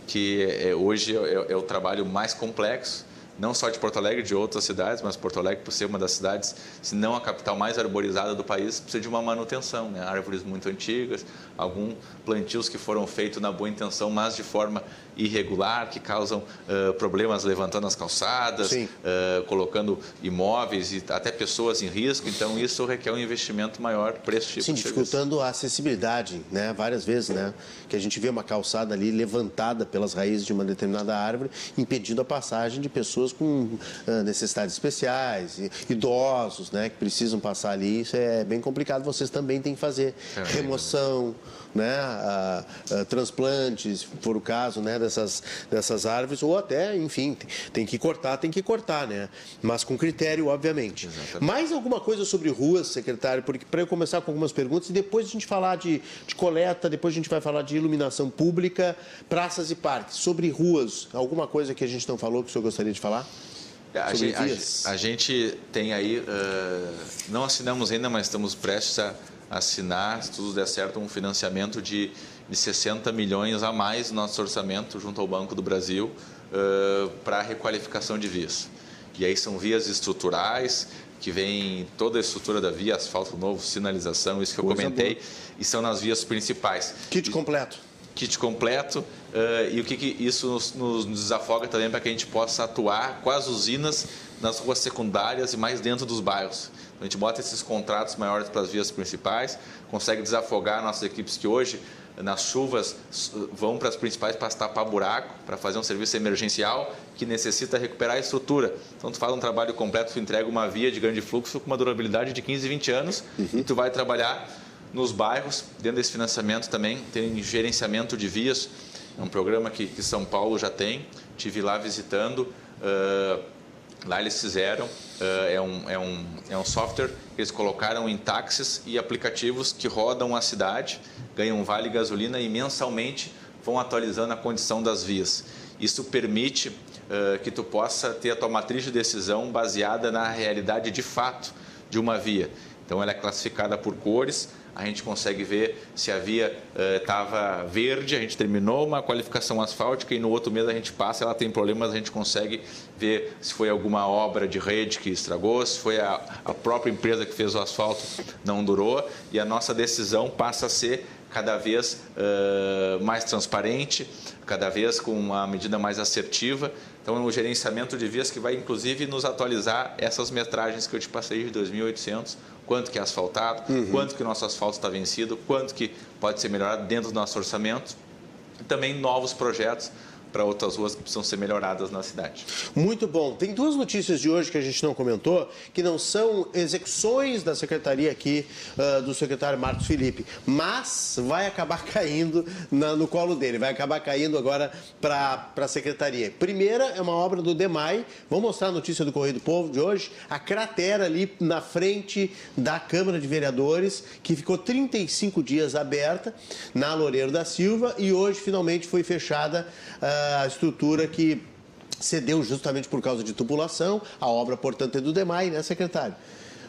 que é, hoje é, é o trabalho mais complexo, não só de Porto Alegre, de outras cidades, mas Porto Alegre, por ser uma das cidades, se não a capital mais arborizada do país, precisa de uma manutenção, né? árvores muito antigas, alguns plantios que foram feitos na boa intenção, mas de forma irregular, que causam uh, problemas levantando as calçadas, uh, colocando imóveis e até pessoas em risco. Então, isso requer um investimento maior para esse tipo Sim, de dificultando a acessibilidade, né? várias vezes, né? que a gente vê uma calçada ali levantada pelas raízes de uma determinada árvore, impedindo a passagem de pessoas com uh, necessidades especiais, idosos, né? que precisam passar ali. Isso é bem complicado. Vocês também têm que fazer é, remoção, né, a, a, transplantes, se for o caso, né, dessas, dessas árvores, ou até, enfim, tem que cortar, tem que cortar, né? Mas com critério, obviamente. Exatamente. Mais alguma coisa sobre ruas, secretário, porque para eu começar com algumas perguntas e depois a gente falar de, de coleta, depois a gente vai falar de iluminação pública, praças e parques. Sobre ruas, alguma coisa que a gente não falou que o senhor gostaria de falar? A gente, a, a gente, tem aí, uh, não assinamos ainda, mas estamos prestes a assinar, se tudo der certo, um financiamento de, de 60 milhões a mais no nosso orçamento junto ao Banco do Brasil uh, para a requalificação de vias. E aí são vias estruturais, que vem toda a estrutura da via, asfalto novo, sinalização, isso que eu Coisa comentei, boa. e são nas vias principais. Kit completo. Kit completo, uh, e o que, que isso nos, nos, desafoga também para que a gente possa atuar com as usinas nas ruas secundárias e mais dentro dos bairros. A gente bota esses contratos maiores para as vias principais, consegue desafogar nossas equipes que hoje, nas chuvas, vão para as principais para tapar buraco, para fazer um serviço emergencial que necessita recuperar a estrutura. Então, tu faz um trabalho completo, tu entrega uma via de grande fluxo com uma durabilidade de 15, 20 anos uhum. e tu vai trabalhar nos bairros, dentro desse financiamento também, tem gerenciamento de vias, é um programa que, que São Paulo já tem, tive lá visitando. Uh, Lá eles fizeram, é, um, é, um, é um software que eles colocaram em táxis e aplicativos que rodam a cidade, ganham vale gasolina e mensalmente vão atualizando a condição das vias. Isso permite uh, que tu possa ter a tua matriz de decisão baseada na realidade de fato de uma via. Então ela é classificada por cores, a gente consegue ver se a via estava uh, verde, a gente terminou uma qualificação asfáltica e no outro mês a gente passa, ela tem problemas, a gente consegue ver se foi alguma obra de rede que estragou, se foi a, a própria empresa que fez o asfalto não durou e a nossa decisão passa a ser cada vez uh, mais transparente, cada vez com uma medida mais assertiva. Então, é um gerenciamento de vias que vai, inclusive, nos atualizar essas metragens que eu te passei de 2.800, quanto que é asfaltado, uhum. quanto que o nosso asfalto está vencido, quanto que pode ser melhorado dentro do nosso orçamento. E também novos projetos para outras ruas que precisam ser melhoradas na cidade. Muito bom. Tem duas notícias de hoje que a gente não comentou, que não são execuções da secretaria aqui uh, do secretário Marcos Felipe, mas vai acabar caindo na, no colo dele, vai acabar caindo agora para a secretaria. Primeira é uma obra do DEMAI, vamos mostrar a notícia do Correio do Povo de hoje, a cratera ali na frente da Câmara de Vereadores, que ficou 35 dias aberta na Loureiro da Silva e hoje finalmente foi fechada. Uh, a estrutura que cedeu justamente por causa de tubulação. A obra, portanto, é do DEMAI, né, secretário?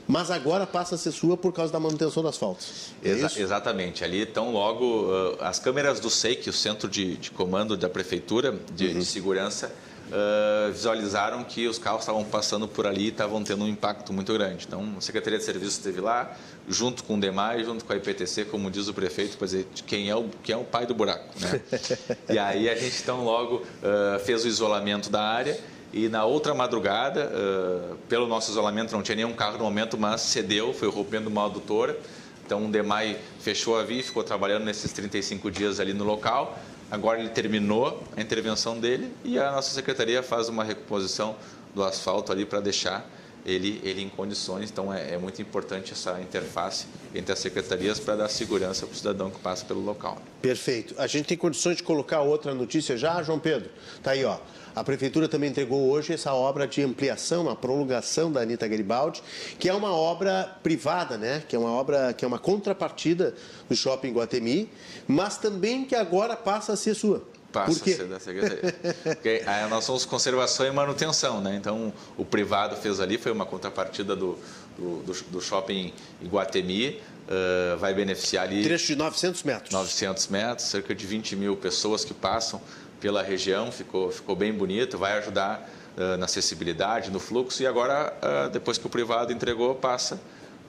Mas agora passa a ser sua por causa da manutenção das faltas. É Exa exatamente. Ali estão logo uh, as câmeras do SEIC, o Centro de, de Comando da Prefeitura de, uhum. de Segurança, uh, visualizaram que os carros estavam passando por ali e estavam tendo um impacto muito grande. Então, a Secretaria de Serviços esteve lá, junto com o DEMAI, junto com a IPTC, como diz o prefeito, para dizer quem é o, quem é o pai do buraco. Né? e aí a gente, então, logo uh, fez o isolamento da área e na outra madrugada, uh, pelo nosso isolamento, não tinha nenhum carro no momento, mas cedeu, foi rompendo uma adutora. Então, o DEMAI fechou a via e ficou trabalhando nesses 35 dias ali no local. Agora ele terminou a intervenção dele e a nossa secretaria faz uma recomposição do asfalto ali para deixar ele, ele em condições. Então é, é, muito importante essa interface entre as secretarias para dar segurança para o cidadão que passa pelo local. Perfeito. A gente tem condições de colocar outra notícia já, João Pedro? Tá aí, ó. A Prefeitura também entregou hoje essa obra de ampliação, uma prolongação da Anitta Garibaldi, que é uma obra privada, né? que é uma obra que é uma contrapartida do Shopping Guatemi, mas também que agora passa a ser sua. Passa Por quê? a ser da Secretaria. Porque aí nós somos conservação e manutenção, né? Então, o privado fez ali, foi uma contrapartida do, do, do, do shopping Iguatemi, uh, vai beneficiar ali... Trecho de 900 metros. 900 metros, cerca de 20 mil pessoas que passam pela região, ficou, ficou bem bonito, vai ajudar uh, na acessibilidade, no fluxo, e agora, uh, depois que o privado entregou, passa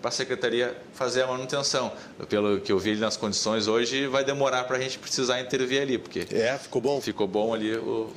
para a secretaria fazer a manutenção. Pelo que eu vi nas condições hoje, vai demorar para a gente precisar intervir ali, porque é, ficou bom. Ficou bom ali o.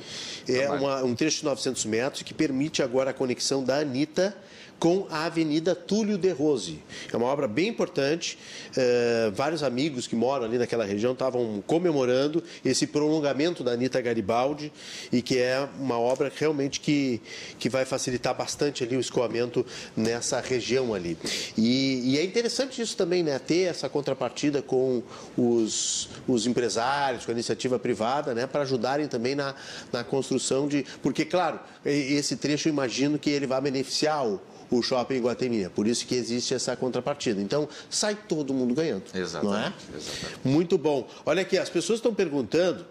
É uma, um trecho de 900 metros que permite agora a conexão da Anitta com a Avenida Túlio de Rose. É uma obra bem importante. Uh, vários amigos que moram ali naquela região estavam comemorando esse prolongamento da Anitta Garibaldi e que é uma obra realmente que, que vai facilitar bastante ali o escoamento nessa região ali. E, e é interessante isso também, né? Ter essa contrapartida com os, os empresários, com a iniciativa privada, né? Para ajudarem também na, na construção de... Porque, claro, esse trecho eu imagino que ele vai beneficiar o o shopping Guatemi. É por isso que existe essa contrapartida. Então, sai todo mundo ganhando. Exatamente. Não é? Exatamente. Muito bom. Olha aqui, as pessoas estão perguntando.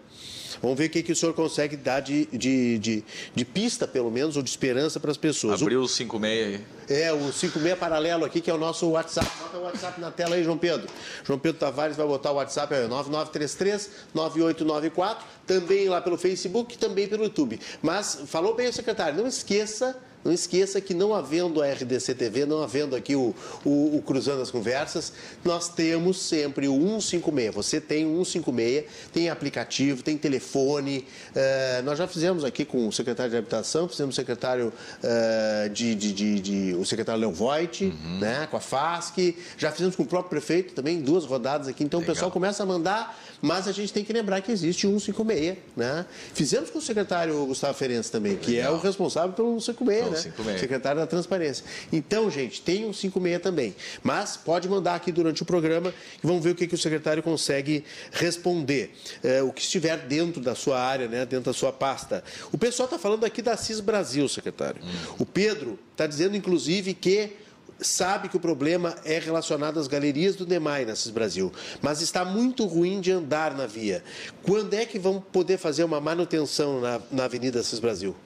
Vamos ver o que, que o senhor consegue dar de, de, de, de pista, pelo menos, ou de esperança para as pessoas. Abriu o 56 aí. É, o 56 paralelo aqui, que é o nosso WhatsApp. Bota o WhatsApp na tela aí, João Pedro. João Pedro Tavares vai botar o WhatsApp aí, 9933-9894. Também lá pelo Facebook, também pelo YouTube. Mas, falou bem o secretário, não esqueça não esqueça que não havendo a RDC TV, não havendo aqui o, o, o, Cruzando as Conversas, nós temos sempre o 156. Você tem o 156, tem aplicativo, tem telefone. Uh, nós já fizemos aqui com o secretário de Habitação, fizemos o secretário uh, de, de, de, de, o secretário Leon Voigt, uhum. né, com a FASC, já fizemos com o próprio prefeito também, duas rodadas aqui. Então Legal. o pessoal começa a mandar, mas a gente tem que lembrar que existe o 156. Né? Fizemos com o secretário Gustavo Ferenc também, que Legal. é o responsável pelo 156 né? 56. Secretário da Transparência. Então, gente, tem um 56 também. Mas pode mandar aqui durante o programa e vamos ver o que, que o secretário consegue responder. É, o que estiver dentro da sua área, né, dentro da sua pasta. O pessoal está falando aqui da CIS Brasil, secretário. Hum. O Pedro está dizendo, inclusive, que sabe que o problema é relacionado às galerias do DEMAI na CIS Brasil, mas está muito ruim de andar na via. Quando é que vão poder fazer uma manutenção na, na Avenida CIS Brasil?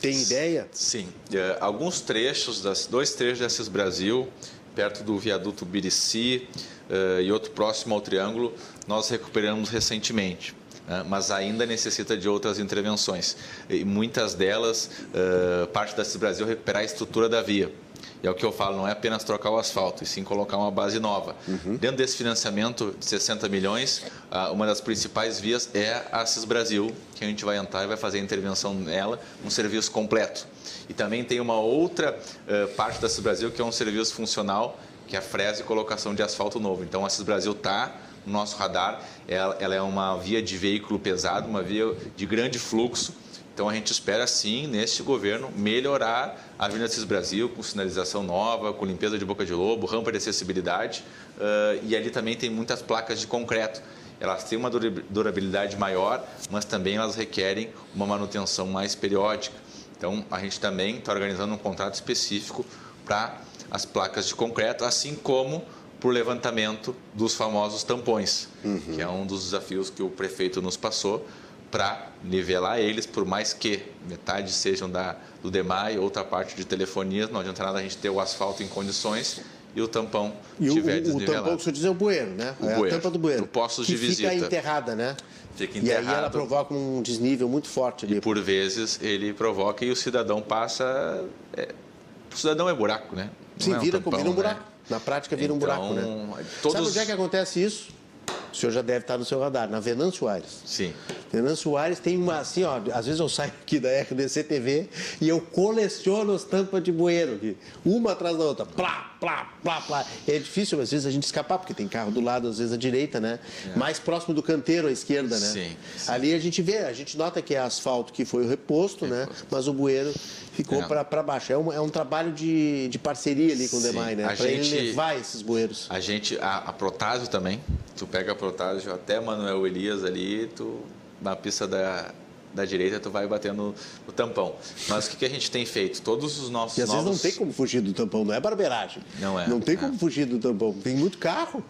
Tem ideia? Sim. É, alguns trechos, das, dois trechos da CIS Brasil, perto do viaduto Birici, uh, e outro próximo ao Triângulo, nós recuperamos recentemente. Né? mas ainda necessita de outras intervenções. E muitas delas, uh, parte da CIS Brasil recuperar a estrutura da via. E é o que eu falo, não é apenas trocar o asfalto, e sim colocar uma base nova. Uhum. Dentro desse financiamento de 60 milhões, uma das principais vias é a CIS Brasil, que a gente vai entrar e vai fazer a intervenção nela, um serviço completo. E também tem uma outra parte da CIS Brasil, que é um serviço funcional, que é a frese e colocação de asfalto novo. Então, a CIS Brasil está no nosso radar, ela, ela é uma via de veículo pesado, uma via de grande fluxo, então a gente espera sim, neste governo, melhorar a Avenida Cis Brasil com sinalização nova, com limpeza de boca de lobo, rampa de acessibilidade. Uh, e ali também tem muitas placas de concreto. Elas têm uma durabilidade maior, mas também elas requerem uma manutenção mais periódica. Então a gente também está organizando um contrato específico para as placas de concreto, assim como por levantamento dos famosos tampões, uhum. que é um dos desafios que o prefeito nos passou para nivelar eles, por mais que metade sejam da, do DEMAI, outra parte de telefonia, não adianta nada a gente ter o asfalto em condições e o tampão e tiver o, desnivelado. O tampão que você diz é o bueiro, né? O é bueiro, a tampa do bueiro. Postos que de visita. fica enterrada, né? Fica enterrado. E aí ela provoca um desnível muito forte ali. E por vezes ele provoca e o cidadão passa... É, o cidadão é buraco, né? Não Sim, é um vira, tampão, vira um buraco. Né? Na prática vira então, um buraco, né? Todos... Sabe onde é que acontece isso? O senhor já deve estar no seu radar, na Venâncio Aires. Sim. Venâncio Aires tem uma, assim, ó, às vezes eu saio aqui da RDC TV e eu coleciono as tampas de bueiro aqui, uma atrás da outra, plá, plá, plá, plá. É difícil, às vezes, a gente escapar, porque tem carro do lado, às vezes, à direita, né? É. Mais próximo do canteiro, à esquerda, né? Sim, sim. Ali a gente vê, a gente nota que é asfalto que foi o reposto, né? Mas o bueiro ficou é. para baixo. É um, é um trabalho de, de parceria ali com Sim. o Demai, né? Para ele levar esses bueiros. A gente, a, a Protásio também, tu pega a Protásio até Manuel Elias ali, tu na pista da, da direita, tu vai batendo o tampão. Mas o que, que a gente tem feito? Todos os nossos E às novos... vezes não tem como fugir do tampão, não é barbeiragem. Não é. Não tem é. como fugir do tampão. Tem muito carro.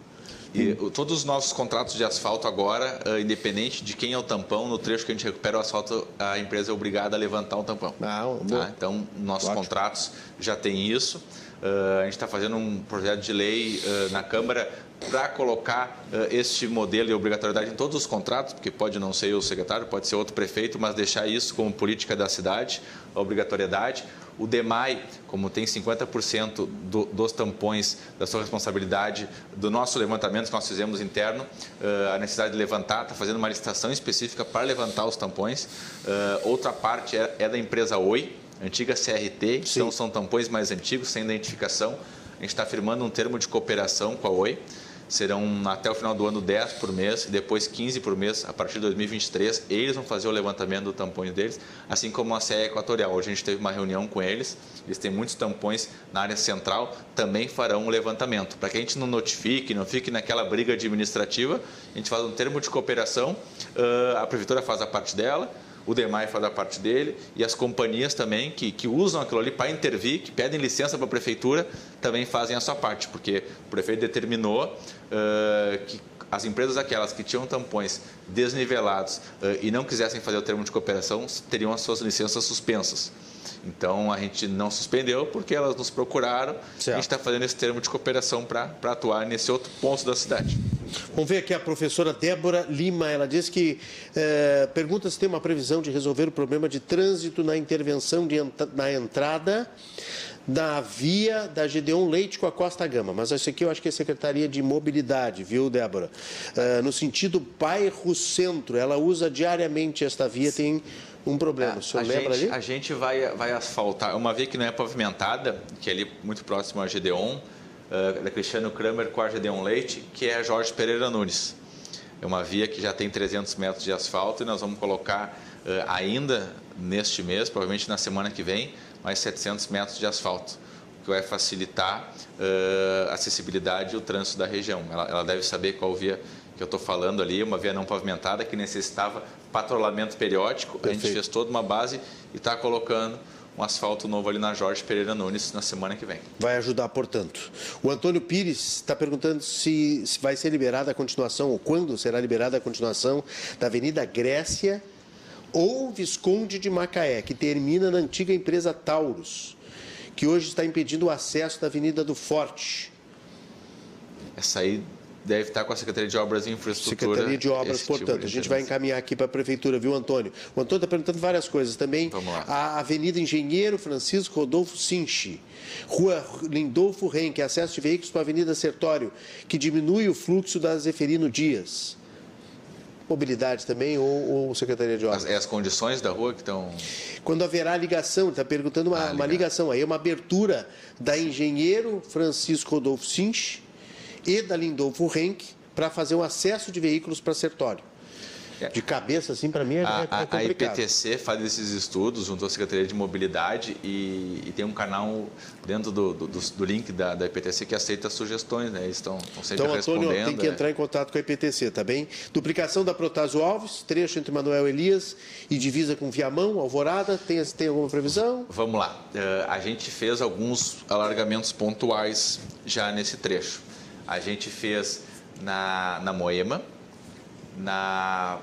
E todos os nossos contratos de asfalto agora, uh, independente de quem é o tampão, no trecho que a gente recupera o asfalto, a empresa é obrigada a levantar o tampão. Ah, tá? Então, nossos Ótimo. contratos já têm isso. Uh, a gente está fazendo um projeto de lei uh, na Câmara para colocar uh, este modelo de obrigatoriedade em todos os contratos, porque pode não ser o secretário, pode ser outro prefeito, mas deixar isso como política da cidade, a obrigatoriedade. O DEMAI, como tem 50% do, dos tampões da sua responsabilidade, do nosso levantamento que nós fizemos interno, uh, a necessidade de levantar, está fazendo uma licitação específica para levantar os tampões. Uh, outra parte é, é, da empresa Oi, antiga CRT, Sim. então são tampões mais antigos, sem identificação. A gente está firmando um termo de cooperação com a Oi serão até o final do ano 10 por mês e depois 15 por mês a partir de 2023. Eles vão fazer o levantamento do tampões deles, assim como a CE Equatorial. Hoje a gente teve uma reunião com eles, eles têm muitos tampões na área central, também farão um levantamento. Para que a gente não notifique, não fique naquela briga administrativa, a gente faz um termo de cooperação, a prefeitura faz a parte dela, o DEMAI faz a parte dele e as companhias também que, que usam aquilo ali para intervir, que pedem licença para a prefeitura, também fazem a sua parte, porque o prefeito determinou uh, que as empresas aquelas que tinham tampões desnivelados uh, e não quisessem fazer o termo de cooperação teriam as suas licenças suspensas. Então a gente não suspendeu porque elas nos procuraram. Certo. A gente está fazendo esse termo de cooperação para atuar nesse outro ponto da cidade. Vamos ver aqui a professora Débora Lima. Ela diz que é, pergunta se tem uma previsão de resolver o problema de trânsito na intervenção de, na entrada da via da Gedeon Leite com a Costa Gama. Mas isso aqui eu acho que é Secretaria de Mobilidade, viu, Débora? É, no sentido bairro-centro, ela usa diariamente esta via, tem um problema. É, o senhor lembra gente, ali? A gente vai, vai asfaltar. Uma via que não é pavimentada, que é ali muito próximo a Gedeon, da Cristiano Kramer com a Gedeon Leite, que é a Jorge Pereira Nunes. É uma via que já tem 300 metros de asfalto e nós vamos colocar uh, ainda neste mês, provavelmente na semana que vem, mais 700 metros de asfalto, o que vai facilitar uh, a acessibilidade e o trânsito da região. Ela, ela deve saber qual via que eu estou falando ali, uma via não pavimentada que necessitava patrulhamento periódico. Perfeito. A gente fez toda uma base e está colocando um asfalto novo ali na Jorge Pereira Nunes na semana que vem. Vai ajudar, portanto. O Antônio Pires está perguntando se, se vai ser liberada a continuação, ou quando será liberada a continuação da Avenida Grécia ou Visconde de Macaé, que termina na antiga empresa Taurus, que hoje está impedindo o acesso da Avenida do Forte. Essa aí deve estar com a Secretaria de Obras e Infraestrutura. Secretaria de Obras, tipo portanto, de a gente vai encaminhar aqui para a Prefeitura, viu, Antônio? O Antônio está perguntando várias coisas também. Vamos lá. A Avenida Engenheiro Francisco Rodolfo Sinchi, Rua Lindolfo Renque, acesso de veículos para a Avenida Sertório, que diminui o fluxo da Zeferino Dias. Mobilidade também ou, ou Secretaria de Obras? As, é as condições da rua que estão. Quando haverá ligação, está perguntando uma, Ah, uma ligação aí, uma abertura da Engenheiro Francisco Rodolfo Sinch e da Lindolfo Renck para fazer um acesso de veículos para Sertório. De cabeça, assim, para mim é, A, é a- a complicado. IPTC faz esses estudos junto à Secretaria de Mobilidade e, e tem um canal dentro do, do, do- link da, da IPTC que aceita sugestões, né? Eles estão, estão sempre Então, Antônio, respondendo. tem que é. entrar em contato com a IPTC, tá bem? Duplicação da Protásio Alves, trecho entre Manuel Elias e divisa com Viamão, Alvorada, tem, tem alguma previsão? Vamos lá. Eh, a gente fez alguns alargamentos pontuais já nesse trecho. A gente fez na, na Moema, na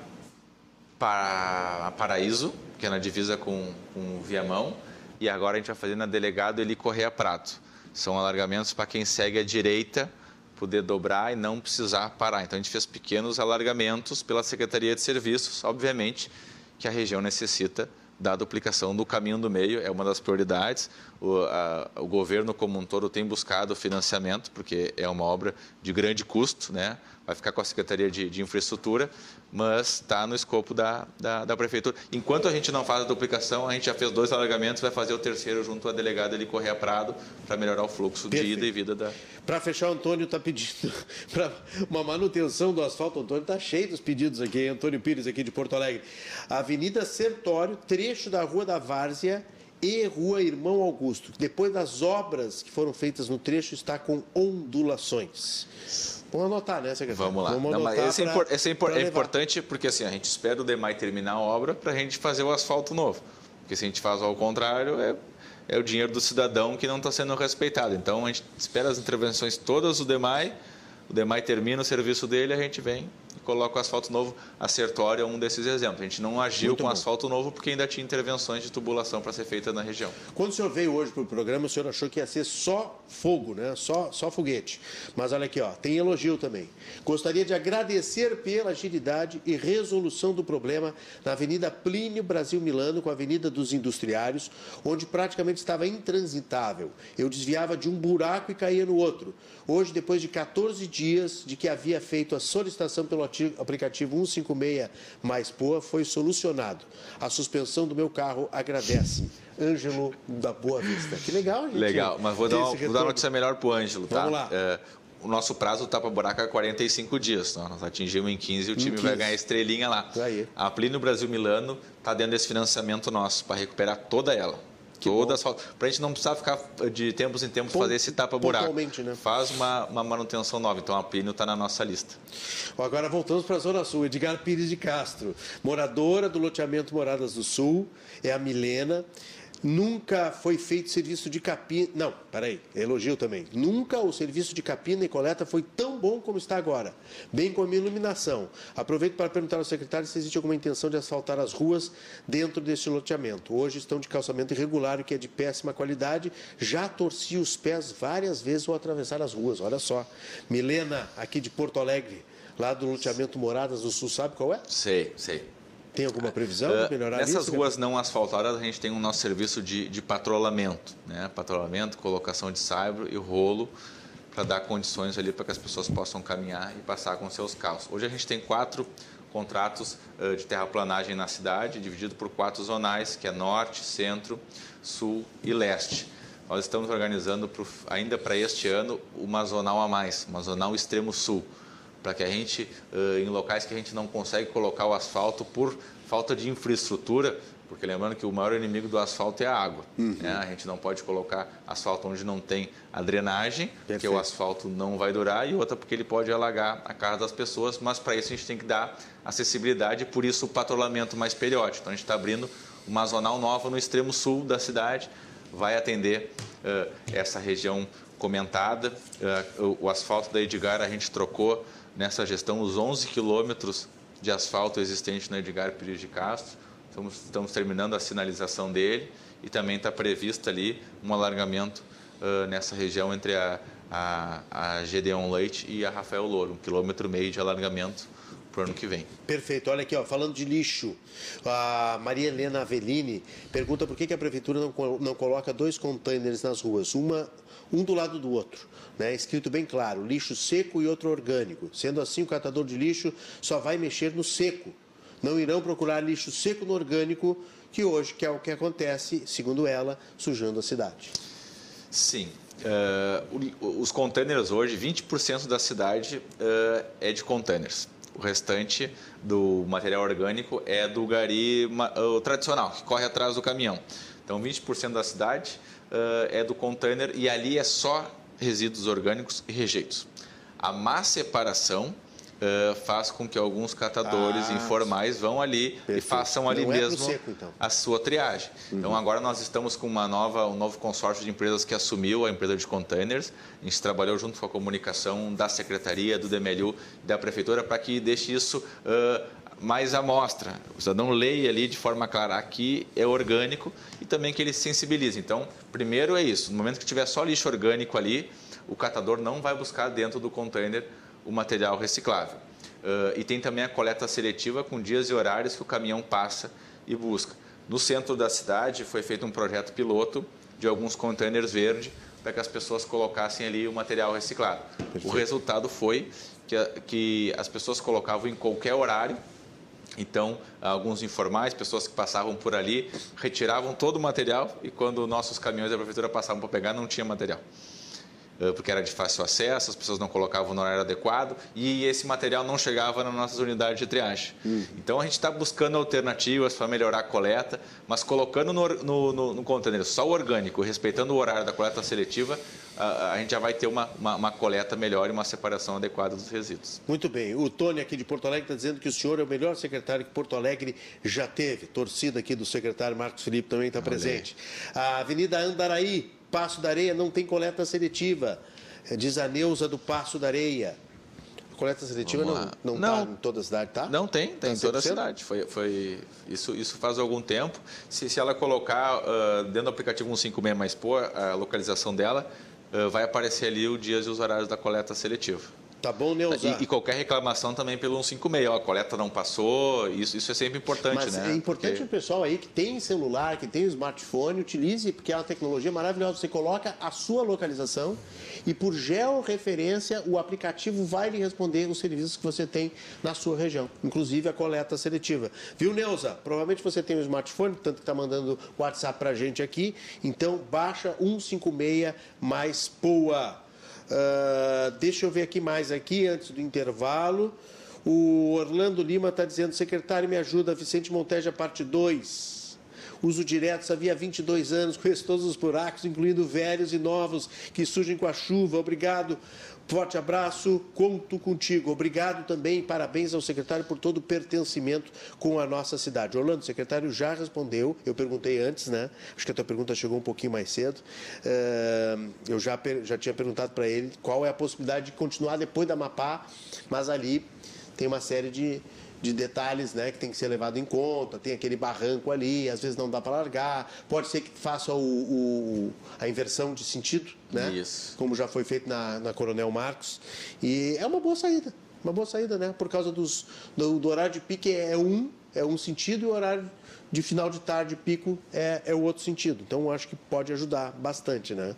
Pa- Paraíso, que é na divisa com, com Viamão, e agora a gente vai fazer na Delegado Eli Correia Prato. São alargamentos para quem segue à direita poder dobrar e não precisar parar. Então a gente fez pequenos alargamentos pela Secretaria de Serviços, obviamente que a região necessita da duplicação do caminho do meio, é uma das prioridades. O, a- o governo como um todo tem buscado financiamento, porque é uma obra de grande custo, né? Vai ficar com a Secretaria de, de Infraestrutura, mas está no escopo da, da, da Prefeitura. Enquanto a gente não faz a duplicação, a gente já fez dois alargamentos, vai fazer o terceiro junto à delegada ali Correia Prado, para melhorar o fluxo de Perfeito. ida e vida da, Para fechar, o Antônio está pedindo para uma manutenção do asfalto. O Antônio está cheio dos pedidos aqui? Antônio Pires, aqui de Porto Alegre. Avenida Sertório, trecho da Rua da Várzea e Rua Irmão Augusto. Depois das obras que foram feitas no trecho, está com ondulações. Vamos anotar, né, secretário? Vamos lá. Não, mas anotar esse é, pra- esse é impor- é importante porque assim, a gente espera o DEMAI terminar a obra para a gente fazer o asfalto novo. Porque se a gente faz ao contrário, é, é o dinheiro do cidadão que não está sendo respeitado. Então a gente espera as intervenções todas do DEMAI, o DEMAI termina o serviço dele, a gente vem coloca o asfalto novo. A Sertório é um desses exemplos. A gente não agiu Muito com bom. asfalto novo porque ainda tinha intervenções de tubulação para ser feita na região. Quando o senhor veio hoje para o programa, o senhor achou que ia ser só fogo, né? Só, só foguete. Mas olha aqui, ó, tem elogio também. Gostaria de agradecer pela agilidade e resolução do problema na Avenida Plínio Brasil Milano com a Avenida dos Industriários, onde praticamente estava intransitável. Eu desviava de um buraco e caía no outro. Hoje, depois de 14 dias de que havia feito a solicitação pelo aplicativo 156 mais POA, foi solucionado. A suspensão do meu carro agradece. Ângelo da Boa Vista. Que legal, gente. Legal, mas vou dar, uma, vou dar uma notícia melhor para o Ângelo, tá? Vamos lá. É, o nosso prazo tá para buraco é 45 dias. Então nós atingimos em 15 e o time 15. vai ganhar estrelinha lá. Aí. A Plínio Brasil Milano está dentro desse financiamento nosso para recuperar toda ela. Toda Para a gente não precisar ficar de tempos em tempos Pon- fazer esse tapa-buraco. né? Faz uma, uma manutenção nova. Então a Plínio está na nossa lista. Agora voltamos para a Zona Sul. Edgar Pires de Castro, moradora do loteamento Moradas do Sul, é a Milena. Nunca foi feito serviço de capina. Não, peraí, elogio também. Nunca o serviço de capina e coleta foi tão bom como está agora, bem como a iluminação. Aproveito para perguntar ao secretário se existe alguma intenção de asfaltar as ruas dentro deste loteamento. Hoje estão de calçamento irregular, o que é de péssima qualidade. Já torci os pés várias vezes ao atravessar as ruas. Olha só. Milena, aqui de Porto Alegre, lá do loteamento Moradas do Sul, sabe qual é? Sei, sei. Tem alguma previsão Ah, de melhorar Nessas isso? ruas não asfaltadas, a gente tem o nosso serviço de, de patrulhamento, né? Patrulhamento, colocação de saibro e rolo para dar condições ali para que as pessoas possam caminhar e passar com seus carros. Hoje a gente tem quatro contratos ah, de terraplanagem na cidade, dividido por quatro zonais, que é norte, centro, sul e leste. Nós estamos organizando pro, ainda para este ano uma zonal a mais, uma zonal extremo sul para que a gente, eh, em locais que a gente não consegue colocar o asfalto por falta de infraestrutura, porque lembrando que o maior inimigo do asfalto é a água. né? A gente não pode colocar asfalto onde não tem a drenagem, porque Perfeito. o asfalto não vai durar, e outra porque ele pode alagar a casa das pessoas, mas para isso a gente tem que dar acessibilidade, e por isso o patrulhamento mais periódico. Então a gente está abrindo uma zonal nova no extremo sul da cidade, vai atender eh, essa região comentada. Eh, o, o asfalto da Edgar a gente trocou nessa gestão os 11 quilômetros de asfalto existente no Edgar Pires de Castro. Estamos, estamos terminando a sinalização dele e também está previsto ali um alargamento eh, nessa região entre a, a, a Gedeon Leite e a Rafael Louro, um quilômetro e meio de alargamento para o ano que vem. Perfeito. Olha aqui, ó, falando de lixo, a Maria Helena Avellini pergunta por que, que a prefeitura não, não coloca dois containers nas ruas, uma, um do lado do outro. Né? Escrito bem claro, lixo seco e outro orgânico. Sendo assim, o catador de lixo só vai mexer no seco. Não irão procurar lixo seco no orgânico, que hoje que é o que acontece, segundo ela, sujando a cidade. Sim. Uh, os containers hoje, 20% da cidade uh, é de containers. O restante do material orgânico é do gari o tradicional, que corre atrás do caminhão. Então, 20% da cidade uh, é do container e ali é só resíduos orgânicos e rejeitos. A má separação uh, faz com que alguns catadores ah, informais vão ali perfeito. e façam ali Não é mesmo é seco, então. a sua triagem. Uhum. Então agora nós estamos com uma nova, um novo consórcio de empresas que assumiu a empresa de containers. A gente trabalhou junto com a comunicação da secretaria, do DMLU, da prefeitura para que deixe isso uh, mais amostra. O cidadão leia ali de forma clara aqui é orgânico e também que ele se sensibilize. Então, primeiro é isso, no momento que tiver só lixo orgânico ali, o catador não vai buscar dentro do container o material reciclável. Uh, e tem também a coleta seletiva com dias e horários que o caminhão passa e busca. No centro da cidade foi feito um projeto piloto de alguns containers verdes para que as pessoas colocassem ali o material reciclado. Perfeito. O resultado foi que, que as pessoas colocavam em qualquer horário então, alguns informais, pessoas que passavam por ali, retiravam todo o material e quando nossos caminhões da prefeitura passavam para pegar, não tinha material. Eh, porque era de fácil acesso, as pessoas não colocavam no horário adequado e esse material não chegava nas nossas unidades de triagem. Hum. Então a gente está buscando alternativas para melhorar a coleta, mas colocando no, no, no, no container só o orgânico, respeitando o horário da coleta seletiva, a, a gente já vai ter uma, uma, uma, coleta melhor e uma separação adequada dos resíduos. Muito bem. O Tony aqui de Porto Alegre está dizendo que o senhor é o melhor secretário que Porto Alegre já teve. Torcida aqui do secretário Marcos Felipe também está presente. A Avenida Andaraí Passo da Areia não tem coleta seletiva. É, diz a Neuza do Passo da Areia. A coleta seletiva não está não, não tá em toda a cidade, tá? Não tem, tem tá em toda a cidade. Foi, foi, isso, isso faz algum tempo. Se, se ela colocar uh, dentro do aplicativo 156 mais pôr a localização dela, uh, vai aparecer ali os dias e os horários da coleta seletiva. Tá bom, Neuza. E, e, qualquer reclamação também pelo 156, ó, a coleta não passou, isso, isso é sempre importante, Mas né? é importante porque... o pessoal aí que tem celular, que tem smartphone, utilize, porque é uma tecnologia maravilhosa. Você coloca a sua localização e por georreferência o aplicativo vai lhe responder os serviços que você tem na sua região, inclusive a coleta seletiva. Viu, Neuza? Provavelmente você tem um smartphone, tanto que está mandando WhatsApp para a gente aqui, então baixa 156 mais POA. Uh, deixa eu ver aqui mais aqui, antes do intervalo. O Orlando Lima está dizendo, secretário, me ajuda, Vicente Monteja, parte 2. Uso direto, havia 22 anos, conheço todos os buracos, incluindo velhos e novos, que surgem com a chuva. Obrigado. Forte abraço, conto contigo. Obrigado também, parabéns ao secretário por todo o pertencimento com a nossa cidade. Orlando, o secretário já respondeu, eu perguntei antes, né? Acho que a tua pergunta chegou um pouquinho mais cedo. Uh, eu já, já tinha perguntado para ele qual é a possibilidade de continuar depois da Mapá, mas ali tem uma série de, de detalhes né, que tem que ser levado em conta. Tem aquele barranco ali, às vezes não dá para largar. Pode ser que faça o, o, a inversão de sentido, né? Isso. Como já foi feito na, na Coronel Marcos. E é uma boa saída. Uma boa saída, né? Por causa dos, do, do horário de pique é um, é um sentido e o horário de final de tarde, pico, é, é o outro sentido. Então, acho que pode ajudar bastante, né?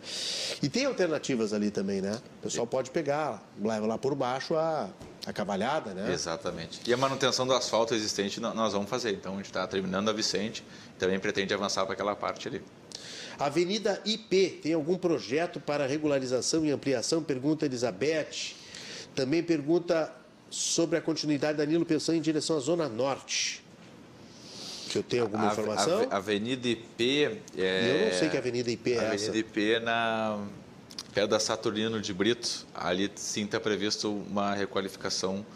E tem alternativas ali também, né? O pessoal pode pegar, leva lá por baixo a, a cavalhada, né? Exatamente. E a manutenção do asfalto existente nós vamos fazer. Então, a gente está terminando a Vicente, também pretende avançar para aquela parte ali. Avenida IP, tem algum projeto para regularização e ampliação? Pergunta Elizabeth. Também pergunta sobre a continuidade da Nilo Pensão em direção à Zona Norte que eu tenho alguma informação? A, Avenida IP. É, eu não sei que Avenida IP é Avenida essa. IP é na perto da Saturnino de Brito. Ali sim está previsto uma requalificação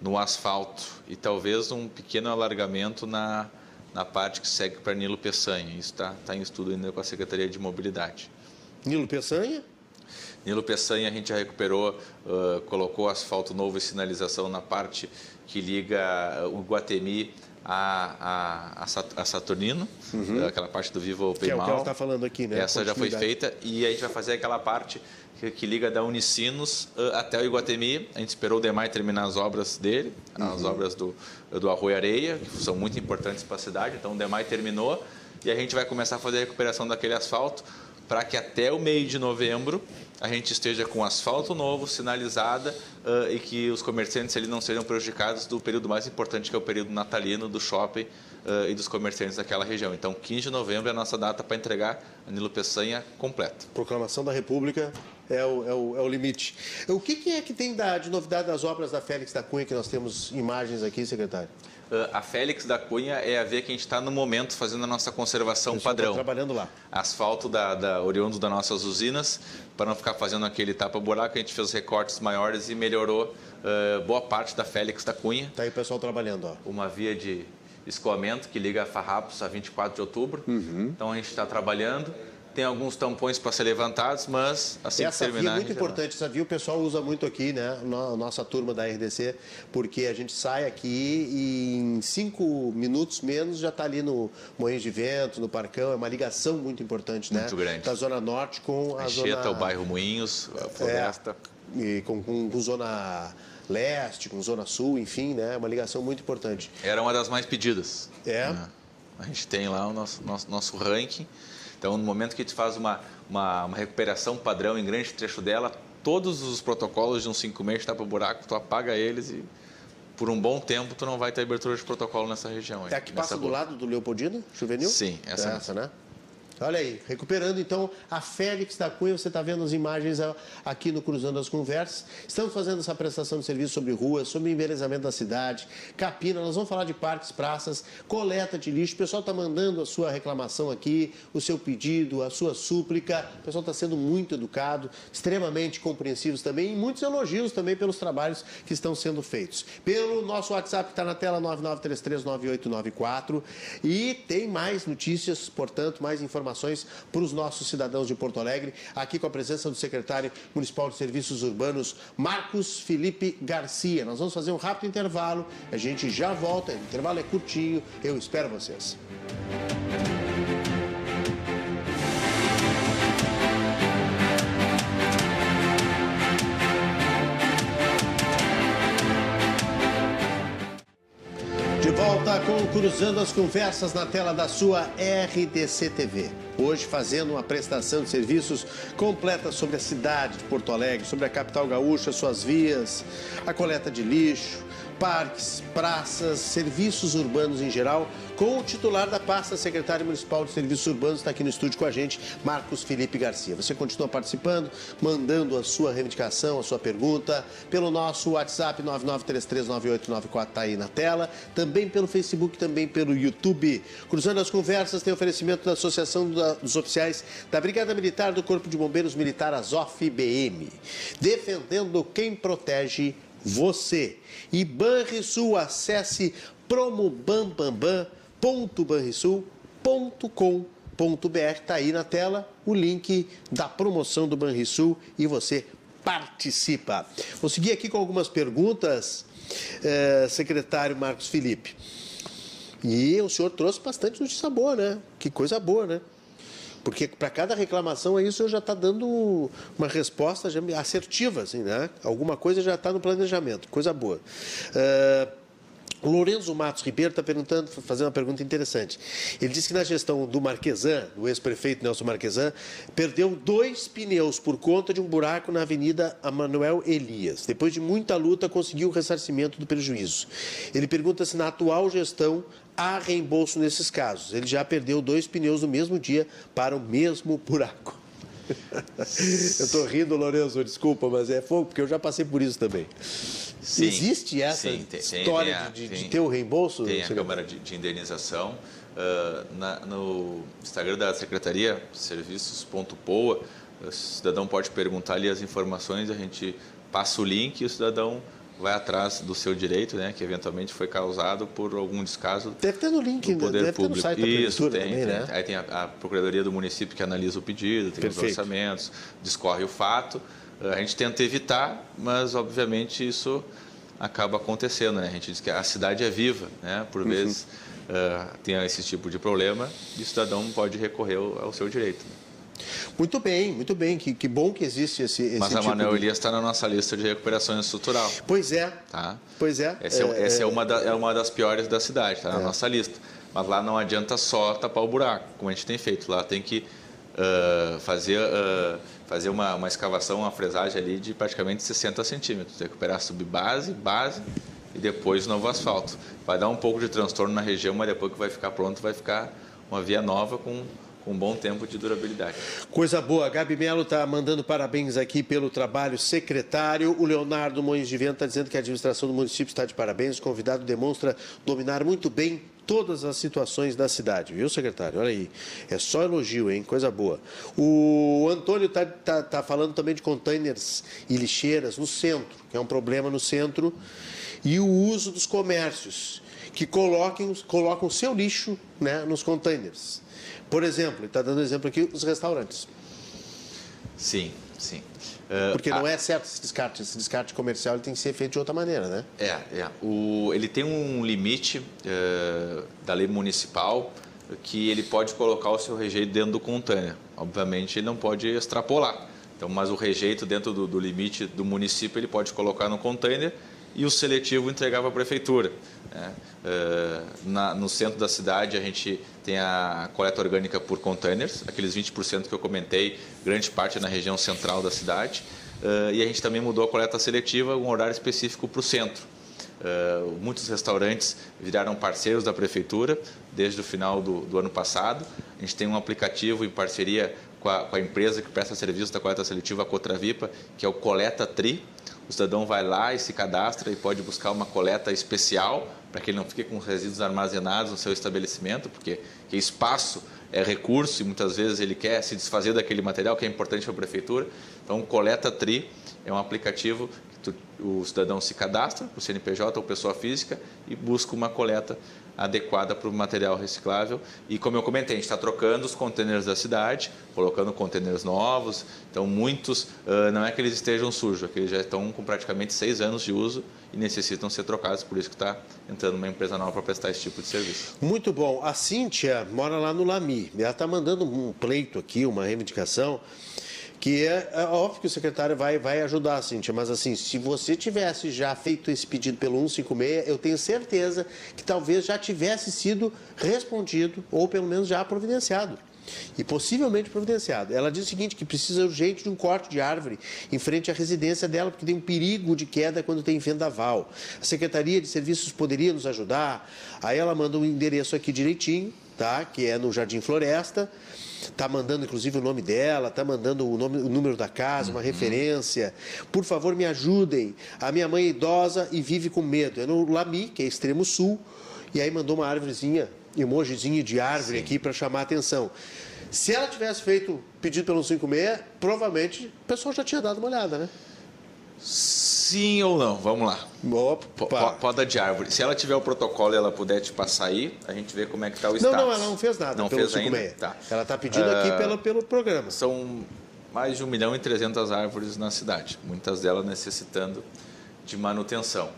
no asfalto e talvez um pequeno alargamento na, na parte que segue para Nilo Peçanha. Isso está tá em estudo ainda com a Secretaria de Mobilidade. Nilo Peçanha? Nilo Peçanha a gente já recuperou, uh, colocou asfalto novo e sinalização na parte que liga o Guatemi a, a, a Saturnino, uhum. aquela parte do Vivo Que é o que ela está falando aqui, né? Essa já foi feita e a gente vai fazer aquela parte que, que liga da Unicinos uh, até o Iguatemi. A gente esperou o DEMAI terminar as obras dele, uhum. as obras do, do Arroio Areia, que são muito importantes para a cidade. Então o DEMAI terminou e a gente vai começar a fazer a recuperação daquele asfalto para que até o meio de novembro a gente esteja com asfalto novo, sinalizada uh, e que os comerciantes ali não sejam prejudicados do período mais importante, que é o período natalino do shopping uh, e dos comerciantes daquela região. Então, 15 de novembro é a nossa data para entregar a Nilo Peçanha completa. Proclamação da República é o, é o, é o limite. O que, que, é que tem da, de novidade das obras da Félix da Cunha, que nós temos imagens aqui, secretário? A Félix da Cunha é a ver que a gente está no momento fazendo a nossa conservação tá padrão. Trabalhando lá. Asfalto da, da oriundo das nossas usinas, para não ficar fazendo aquele tapa-buraco, a gente fez recortes maiores e melhorou uh, boa parte da Félix da Cunha. Está aí o pessoal trabalhando. Ó. Uma via de escoamento que liga a Farrapos a 24 de outubro. Uhum. Então a gente está trabalhando tem alguns tampões para ser levantados, mas assim essa que terminar... Essa via é muito importante, essa via o pessoal usa muito aqui, né, nossa turma da RDC, porque a gente sai aqui e em cinco minutos menos já está ali no Moinhos de Vento, no Parcão, é uma ligação muito importante, né? Muito grande. Da Zona Norte com a, a Zona... o bairro Moinhos, a Floresta. É, e com, com, com Zona Leste, com Zona Sul, enfim, né, uma ligação muito importante. Era uma das mais pedidas. É? Né? A gente tem lá o nosso, nosso, nosso ranking então, no momento que a gente faz uma, uma, uma recuperação padrão em grande trecho dela, todos os protocolos de um 5 meses está para o buraco, tu apaga eles e por um bom tempo tu não vai ter abertura de protocolo nessa região. É a que passa do lado do Leopoldino, Juvenil? Sim, essa, é essa né? Olha aí, recuperando então a Félix da Cunha, você está vendo as imagens aqui no Cruzando as Conversas. Estamos fazendo essa prestação de serviço sobre ruas, sobre embelezamento da cidade, capina, nós vamos falar de parques, praças, coleta de lixo. O pessoal está mandando a sua reclamação aqui, o seu pedido, a sua súplica. O pessoal está sendo muito educado, extremamente compreensivos também e muitos elogios também pelos trabalhos que estão sendo feitos. Pelo nosso WhatsApp que está na tela 99339894 e tem mais notícias, portanto, mais informações informações para os nossos cidadãos de Porto Alegre, aqui com a presença do secretário municipal de Serviços Urbanos, Marcos Felipe Garcia. Nós vamos fazer um rápido intervalo, a gente já volta, o intervalo é curtinho, eu espero vocês. Volta com Cruzando as Conversas na tela da sua RDC TV. Hoje fazendo uma prestação de serviços completa sobre a cidade de Porto Alegre, sobre a capital gaúcha, suas vias, a coleta de lixo, parques, praças, serviços urbanos em geral, com o titular da pasta, secretário municipal de Serviços Urbanos, está aqui no estúdio com a gente, Marcos Felipe Garcia. Você continua participando, mandando a sua reivindicação, a sua pergunta, pelo nosso WhatsApp 99339894, está aí na tela, também pelo Facebook, também pelo YouTube. Cruzando as conversas, tem oferecimento da Associação dos Oficiais da Brigada Militar do Corpo de Bombeiros Militar Azof-BM, defendendo quem protege você. E Banrisul, acesse promobambambam.banrisul.com.br. Está aí na tela o link da promoção do Banrisul e você participa. Vou seguir aqui com algumas perguntas, eh, secretário Marcos Felipe. E o senhor trouxe bastante notícia boa, né? Que coisa boa, né? Porque para cada reclamação aí o senhor já está dando uma resposta assertiva, assim, né? Alguma coisa já está no planejamento, coisa boa. Uh, Lourenço Matos Ribeiro está perguntando, fazendo uma pergunta interessante. Ele disse que na gestão do Marquesan, do ex-prefeito Nelson Marquesan, perdeu dois pneus por conta de um buraco na Avenida Manuel Elias. Depois de muita luta, conseguiu o ressarcimento do prejuízo. Ele pergunta se na atual gestão há reembolso nesses casos. Ele já perdeu dois pneus no mesmo dia para o mesmo buraco. Eu estou rindo, Lourenço, desculpa, mas é fogo, porque eu já passei por isso também. Sim, Existe essa sim, tem, história tem, tem, de, de, ter o reembolso? Tem a Câmara de, de Indenização. Uh, na, no Instagram da Secretaria, serviços.poa, o cidadão pode perguntar ali as informações, a gente passa o link e o cidadão vai atrás do seu direito, né, que eventualmente foi causado por algum descaso deve ter no link, do poder deve público. Ter no site Isso, tem, também, tem. Né? Aí tem a, a, Procuradoria do município que analisa o pedido, tem Perfeito. os orçamentos, discorre o fato. A gente tenta evitar, mas obviamente isso acaba acontecendo. Né? A gente diz que a cidade é viva, né? por uhum. vezes uh, tem esse tipo de problema e o cidadão pode recorrer ao, ao seu direito. Né? Muito bem, muito bem. Que, que bom que existe esse, esse Mas tipo a Manuel de... Elias está na nossa lista de recuperação estrutural. Pois é. Tá? Pois é. Essa é, é, essa é uma, da, é uma das piores da cidade, está na é. nossa lista. Mas lá não adianta só tapar o buraco, como a gente tem feito. Lá tem que uh, fazer, uh, fazer uma, uma escavação, uma fresagem ali de praticamente 60 centímetros. Recuperar subbase, base e depois novo asfalto. Vai dar um pouco de transtorno na região, mas depois que vai ficar pronto, vai ficar uma via nova com com um bom tempo de durabilidade. Coisa boa. Gabi Melo está mandando parabéns aqui pelo trabalho secretário. O Leonardo Mões de Vento está dizendo que a administração do município está de parabéns. O convidado demonstra dominar muito bem todas as situações da cidade, viu, secretário? Olha aí, é só elogio, hein? Coisa boa. O Antônio está tá, tá falando também de containers e lixeiras no centro, que é um problema no centro, e o uso dos comércios, que coloquem, colocam seu lixo né, nos containers. Por exemplo, está dando exemplo aqui, os restaurantes. Sim, sim. Uh, Porque não a... é certo esse descarte. Esse descarte comercial tem que ser feito de outra maneira, né? É, é. O, ele tem um limite uh, da lei municipal que ele pode colocar o seu rejeito dentro do container. Obviamente, ele não pode extrapolar. Então, mas o rejeito dentro do, do limite do município ele pode colocar no container e o seletivo entregar para a prefeitura. Né? Uh, na, no centro da cidade, a gente tem a coleta orgânica por containers, aqueles 20% que eu comentei, grande parte é na região central da cidade. Uh, e a gente também mudou a coleta seletiva, um horário específico para o centro. Uh, muitos restaurantes viraram parceiros da prefeitura desde o final do, do, ano passado. A gente tem um aplicativo em parceria com a, com a empresa que presta serviço da coleta seletiva, a Cotravipa, que é o Coleta Tri. O cidadão vai lá e se cadastra e pode buscar uma coleta especial para que ele não fique com os resíduos armazenados no seu estabelecimento, porque espaço é recurso e muitas vezes ele quer se desfazer daquele material que é importante para a prefeitura. Então, o Coleta Tri é um aplicativo que tu, o cidadão se cadastra, o CNPJ ou pessoa física, e busca uma coleta adequada para o material reciclável. E como eu comentei, a gente está trocando os contêineres da cidade, colocando contêineres novos. Então, muitos, uh, não é que eles estejam sujos, é que eles já estão com praticamente seis anos de uso e necessitam ser trocados, por isso que está entrando uma empresa nova para prestar esse tipo de serviço. Muito bom. A Cíntia mora lá no Lami. Ela está mandando um pleito aqui, uma reivindicação que é, é, óbvio que o secretário vai, vai ajudar, Cíntia, mas assim, se você tivesse já feito esse pedido pelo 156, eu tenho certeza que talvez já tivesse sido respondido ou pelo menos já providenciado. E possivelmente providenciado. Ela diz o seguinte: que precisa urgente de um corte de árvore em frente à residência dela, porque tem um perigo de queda quando tem vendaval. A Secretaria de Serviços poderia nos ajudar. Aí ela manda um endereço aqui direitinho, tá? Que é no Jardim Floresta. Está mandando, inclusive, o nome dela, está mandando o, nome, o número da casa, uma uhum. referência. Por favor, me ajudem. A minha mãe é idosa e vive com medo. É no Lami, que é extremo sul. E aí mandou uma árvorezinha, emojizinho de árvore Sim. aqui para chamar a atenção. Se ela tivesse feito pedido pelo 56, provavelmente o pessoal já tinha dado uma olhada, né? Sim ou não? Vamos lá. Opa. Poda de árvore. Se ela tiver o protocolo e ela puder te passar aí, a gente vê como é que está o status. Não, não, ela não fez nada. Não fez ainda? Tá. Ela está pedindo uh, aqui ah, pelo, pelo programa. São mais de 1 milhão e 300 árvores na cidade, muitas delas necessitando de manutenção.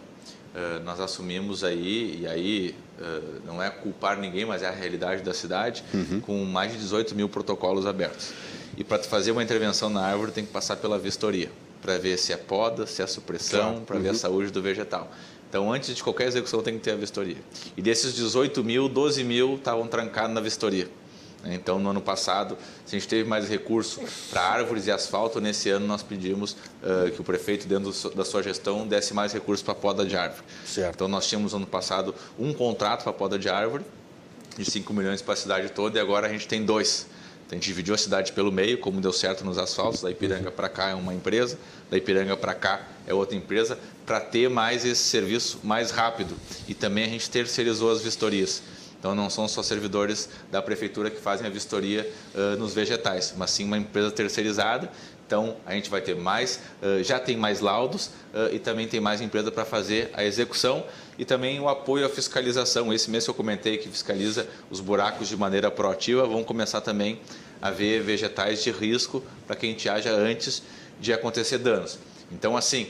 Uh, nós assumimos aí, e aí uh, não é culpar ninguém, mas é a realidade da cidade, uhum. com mais de 18 mil protocolos abertos. E para fazer uma intervenção na árvore tem que passar pela vistoria para ver se é poda, se é supressão, claro. para uhum. ver a uhum. saúde do vegetal. Então, antes de qualquer execução, tem que ter a vistoria. E desses 18 mil, 12 mil estavam trancados na vistoria. Então, no ano passado, se a gente teve mais recurso para árvores e asfalto, nesse ano nós pedimos uh, que o prefeito, dentro da sua gestão, desse mais recursos para poda de árvore. Certo. Então, nós tínhamos, no ano passado, um contrato para poda de árvore, de 5 milhões para a cidade toda, e agora a gente tem dois. Então, a gente dividiu a cidade pelo meio, como deu certo nos asfaltos. Da Ipiranga para cá é uma empresa, da Ipiranga para cá é outra empresa, para ter mais esse serviço mais rápido. E também a gente terceirizou as vistorias. Então, não são só servidores da prefeitura que fazem a vistoria uh, nos vegetais, mas sim uma empresa terceirizada. Então, a gente vai ter mais, uh, já tem mais laudos uh, e também tem mais empresa para fazer a execução e também o apoio à fiscalização. Esse mês que eu comentei que fiscaliza os buracos de maneira proativa, vão começar também a ver vegetais de risco para que a gente haja antes de acontecer danos. Então, assim,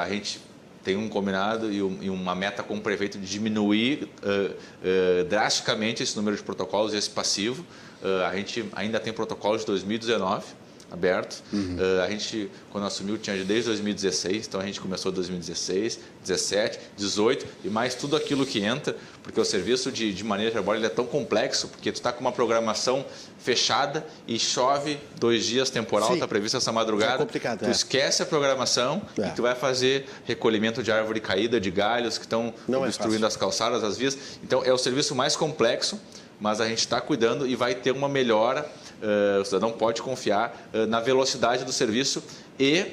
a gente tem um combinado e, um, e, uma meta com o prefeito de diminuir drasticamente esse número de protocolos e esse passivo. A gente ainda tem protocolos de 2019 aberto. Uhum. Uh, a gente, quando assumiu, tinha desde 2016, então a gente começou 2016, 17, 18 e mais tudo aquilo que entra, porque o serviço de, de maneira geral é tão complexo, porque tu está com uma programação fechada e chove dois dias temporal, está previsto essa madrugada. É complicado, tu é. esquece a programação é. e tu vai fazer recolhimento de árvore caída, de galhos que estão é destruindo as calçadas, as vias. Então é o serviço mais complexo, mas a gente está cuidando e vai ter uma melhora o cidadão pode confiar uh, na velocidade do serviço e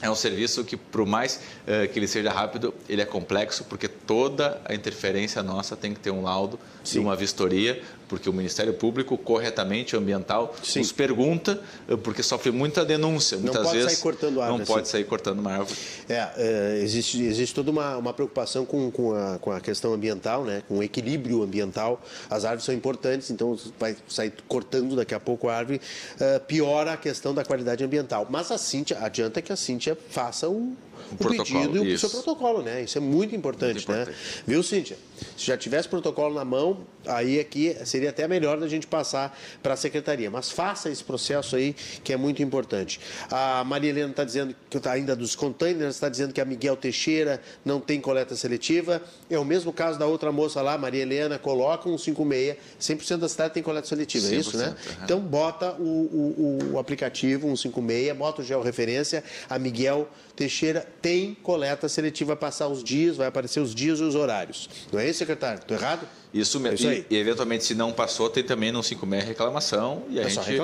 é um serviço que, por mais uh, que ele seja rápido, ele é complexo, porque toda a interferência nossa tem que ter um laudo Sim. uma vistoria, porque o Ministério Público, corretamente ambiental, Sim. nos pergunta, eh, porque sofre muita denúncia. Não muitas pode vezes sair cortando árvore. Não pode assim. sair cortando uma árvore. É, é, existe, existe toda uma, uma preocupação com, com, a, com a questão ambiental, né? com o equilíbrio ambiental. As árvores são importantes, então vai sair cortando daqui a pouco a árvore, uh, piora a questão da qualidade ambiental. Mas a Cíntia, adianta que a Cíntia faça um o, o pedido e o seu protocolo, né? Isso é muito importante, muito né? Viu, Cíntia? Se já tivesse protocolo na mão, aí aqui seria até melhor da gente passar para a secretaria. Mas faça esse processo aí, que é muito importante. A Maria Helena está dizendo que tá ainda dos containers, está dizendo que a Miguel Teixeira não tem coleta seletiva. É o mesmo caso da outra moça lá, Maria Helena, coloca um 56, 100% da cidade tem coleta seletiva, é isso, né? Uhum. Então bota o, o, o aplicativo, um 56, bota o georreferência, a Miguel Teixeira tem coleta seletiva, vai passar os dias, vai aparecer os dias e os horários. Não é isso, secretário? Estou errado? Isso mesmo. É isso e, e, eventualmente, se não passou, tem também no 56 reclamação e a é gente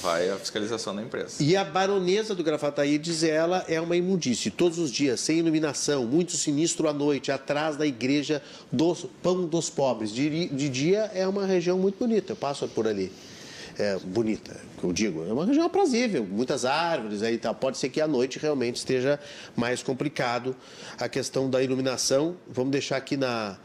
vai à fiscalização da empresa. E a baronesa do Gravataí, diz ela, é uma imundície. Todos os dias, sem iluminação, muito sinistro à noite, atrás da igreja do Pão dos Pobres. De, de dia é uma região muito bonita, eu passo por ali é, bonita, que eu digo. É uma região aprazível, muitas árvores aí tal. Pode ser que à noite realmente esteja mais complicado a questão da iluminação. Vamos deixar aqui na,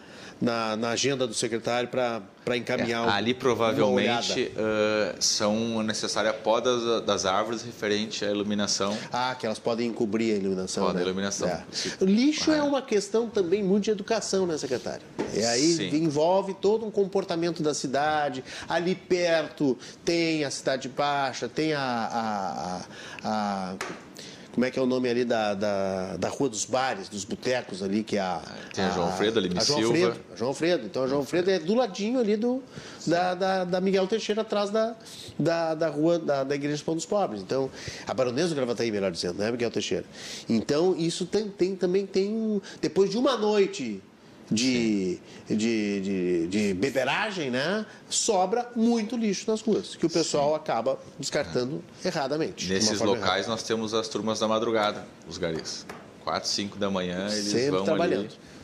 na, na agenda do secretário para encaminhar. É, ali provavelmente uh, são necessárias podas das árvores referente à iluminação. Ah, que elas podem encobrir a iluminação. Podem né? iluminação. É. Lixo é uma questão também muito de educação, né, secretário? E aí Sim. envolve todo um comportamento da cidade. Ali perto tem a Cidade Baixa, tem a, a, a, a como é que é o nome ali da, da, da Rua dos Bares, dos botecos ali, que é a... Tem a, João Alfredo ali, a João Silva. Alfredo, a João Alfredo. Então, a João Alfredo é do ladinho ali do, da, da, da Miguel Teixeira, atrás da, da, da rua da, da Igreja Pão dos Pobres. Então, a Baronesa do Gravataí, melhor dizendo, né, Miguel Teixeira? Então, isso tem, tem também tem... Depois de uma noite de, de, de, de, beberagem, né? sobra muito lixo nas ruas, que o pessoal Sim. acaba descartando é. erradamente. Nesses locais errada. nós temos as turmas da madrugada, os garis. 4, 5 da manhã eles Sempre vão trabalhando. Ali.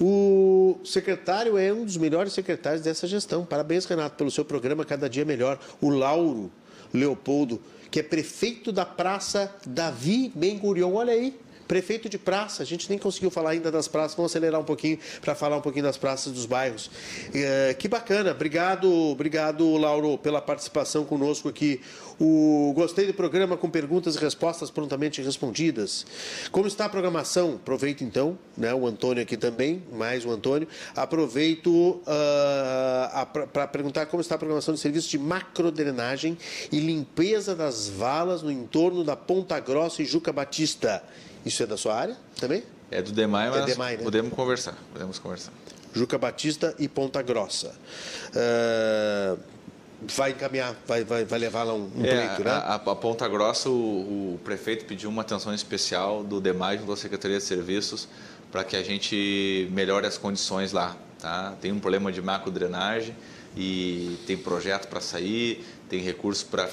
O secretário é um dos melhores secretários dessa gestão. Parabéns, Renato, pelo seu programa Cada Dia Melhor. O Lauro Leopoldo, que é prefeito da Praça Davi Ben Gurion. Olha aí, Prefeito de praça, a gente nem conseguiu falar ainda das praças, vamos acelerar um pouquinho para falar um pouquinho das praças dos bairros. É, que bacana, obrigado, obrigado, Lauro, pela participação conosco aqui. O, gostei do programa com perguntas e respostas prontamente respondidas. Como está a programação? Aproveito então, né, o Antônio aqui também, mais o Antônio. Aproveito uh, para perguntar como está a programação de serviços de macrodrenagem e limpeza das valas no entorno da Ponta Grossa e Juca Batista. Isso é da sua área também? É do DEMAI, mas é DEMAI, né? podemos conversar. Podemos conversar. Juca Batista e Ponta Grossa. Uh, vai encaminhar, vai, vai, vai levar lá um, um é, pleito, né? A, a, Ponta Grossa, o, o, prefeito pediu uma atenção especial do DEMAI, da Secretaria de Serviços, para que a gente melhore as condições lá. Tá? Tem um problema de macro drenagem e tem projeto para sair, tem recurso para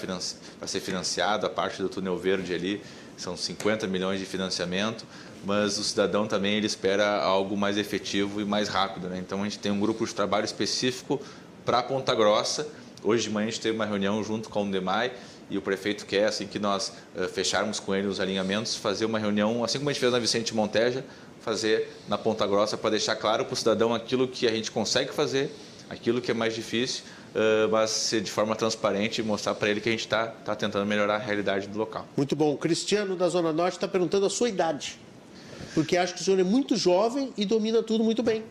ser financiado, a parte do túnel verde ali são 50 milhões de financiamento, mas o cidadão também ele espera algo mais efetivo e mais rápido. Né? Então a gente tem um grupo de trabalho específico para Ponta Grossa. Hoje de manhã a gente teve uma reunião junto com o DEMAI e o prefeito quer, assim que nós uh, fecharmos com ele os alinhamentos, fazer uma reunião, assim como a gente fez na Vicente Monteja, fazer na Ponta Grossa para deixar claro para o cidadão aquilo que a gente consegue fazer, aquilo que é mais difícil uh, mas ser de forma transparente e mostrar para ele que a gente está tá tentando melhorar a realidade do local. Muito bom. O Cristiano, da Zona Norte, está perguntando a sua idade. Porque acho que o senhor é muito jovem e domina tudo muito bem.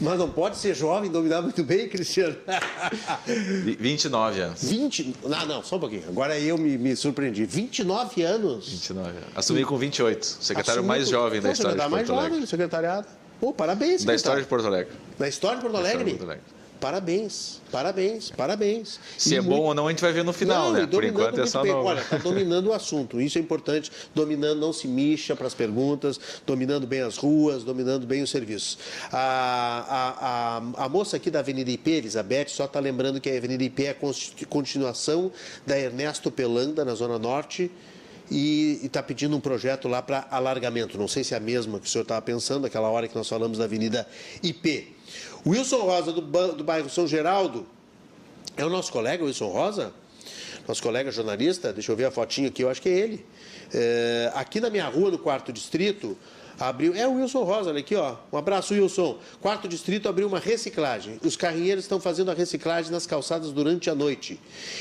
Mas não pode ser jovem e dominar muito bem, Cristiano. 29 anos. 20. Não, não, só um pouquinho. Agora eu me, me surpreendi. 29 anos. 29 anos. Assumi com 28. Secretário Assumi mais com... jovem da história de Porto mais jovem do secretariado. Pô, parabéns, Da história de Porto Alegre. Da história de Porto Alegre? De Porto Alegre. Parabéns, parabéns, parabéns. Se e é muito... bom ou não, a gente vai ver no final, não, né? Por enquanto é só. No... Olha, está dominando o assunto, isso é importante. Dominando, não se mixa para as perguntas, dominando bem as ruas, dominando bem os serviços. A, a, a, a moça aqui da Avenida IP, Elizabeth, só está lembrando que a Avenida IP é a continuação da Ernesto Pelanda, na Zona Norte e está pedindo um projeto lá para alargamento. Não sei se é a mesma que o senhor estava pensando, aquela hora que nós falamos da Avenida IP. Wilson Rosa, do, do bairro São Geraldo, é o nosso colega, Wilson Rosa? Nosso colega jornalista, deixa eu ver a fotinha aqui, eu acho que é ele. É, aqui na minha rua, no quarto distrito, abriu. É o Wilson Rosa, olha aqui, ó. Um abraço, Wilson. Quarto distrito abriu uma reciclagem. Os carrinheiros estão fazendo a reciclagem nas calçadas durante a noite.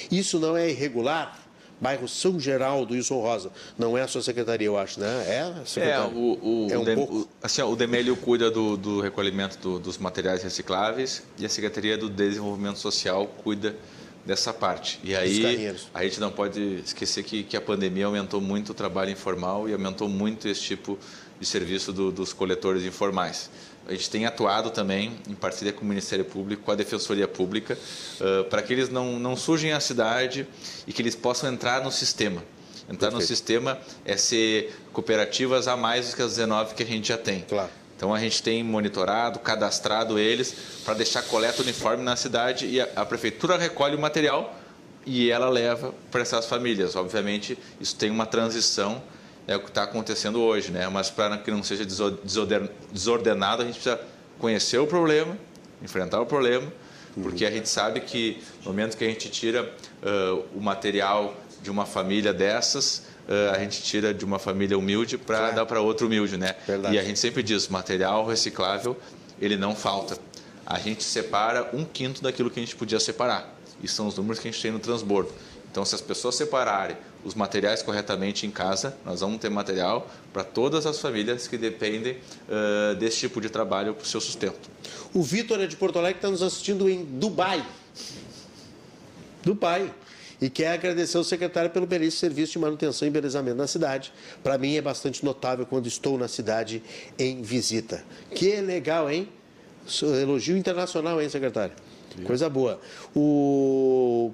Isso não é irregular? Bairro São Geraldo, Wilson Rosa. Não é a sua secretaria, eu acho, né? É. É, o, o, é um o, pouco... assim, o Demélio cuida do, do recolhimento do, dos materiais recicláveis e a Secretaria do Desenvolvimento Social cuida dessa parte. E aí a gente não pode esquecer que, que a pandemia aumentou muito o trabalho informal e aumentou muito esse tipo de serviço do, dos coletores informais. A gente tem atuado também em parceria com o Ministério Público, com a Defensoria Pública, uh, para que eles não, não surjam à cidade e que eles possam entrar no sistema. Entrar Perfeito. no sistema é ser cooperativas a mais do que as 19 que a gente já tem. Claro. Então a gente tem monitorado, cadastrado eles para deixar coleta uniforme na cidade e a, a prefeitura recolhe o material e ela leva para essas famílias. Obviamente, isso tem uma transição é o que está acontecendo hoje, né? Mas para que não seja desordenado, a gente precisa conhecer o problema, enfrentar o problema, porque a gente sabe que no momento que a gente tira uh, o material de uma família dessas, uh, a gente tira de uma família humilde para claro. dar para outra humilde, né? Verdade. E a gente sempre diz, material reciclável, ele não falta. A gente separa um quinto daquilo que a gente podia separar. E são os números que a gente tem no transbordo. Então, se as pessoas separarem os materiais corretamente em casa, nós vamos ter material para todas as famílias que dependem uh, desse tipo de trabalho para o seu sustento. O Vitor é de Porto Alegre, está nos assistindo em Dubai. Dubai. E quer agradecer ao secretário pelo belíssimo serviço de manutenção e embelezamento na cidade. Para mim é bastante notável quando estou na cidade em visita. Que legal, hein? Elogio internacional, hein, secretário? Coisa boa. O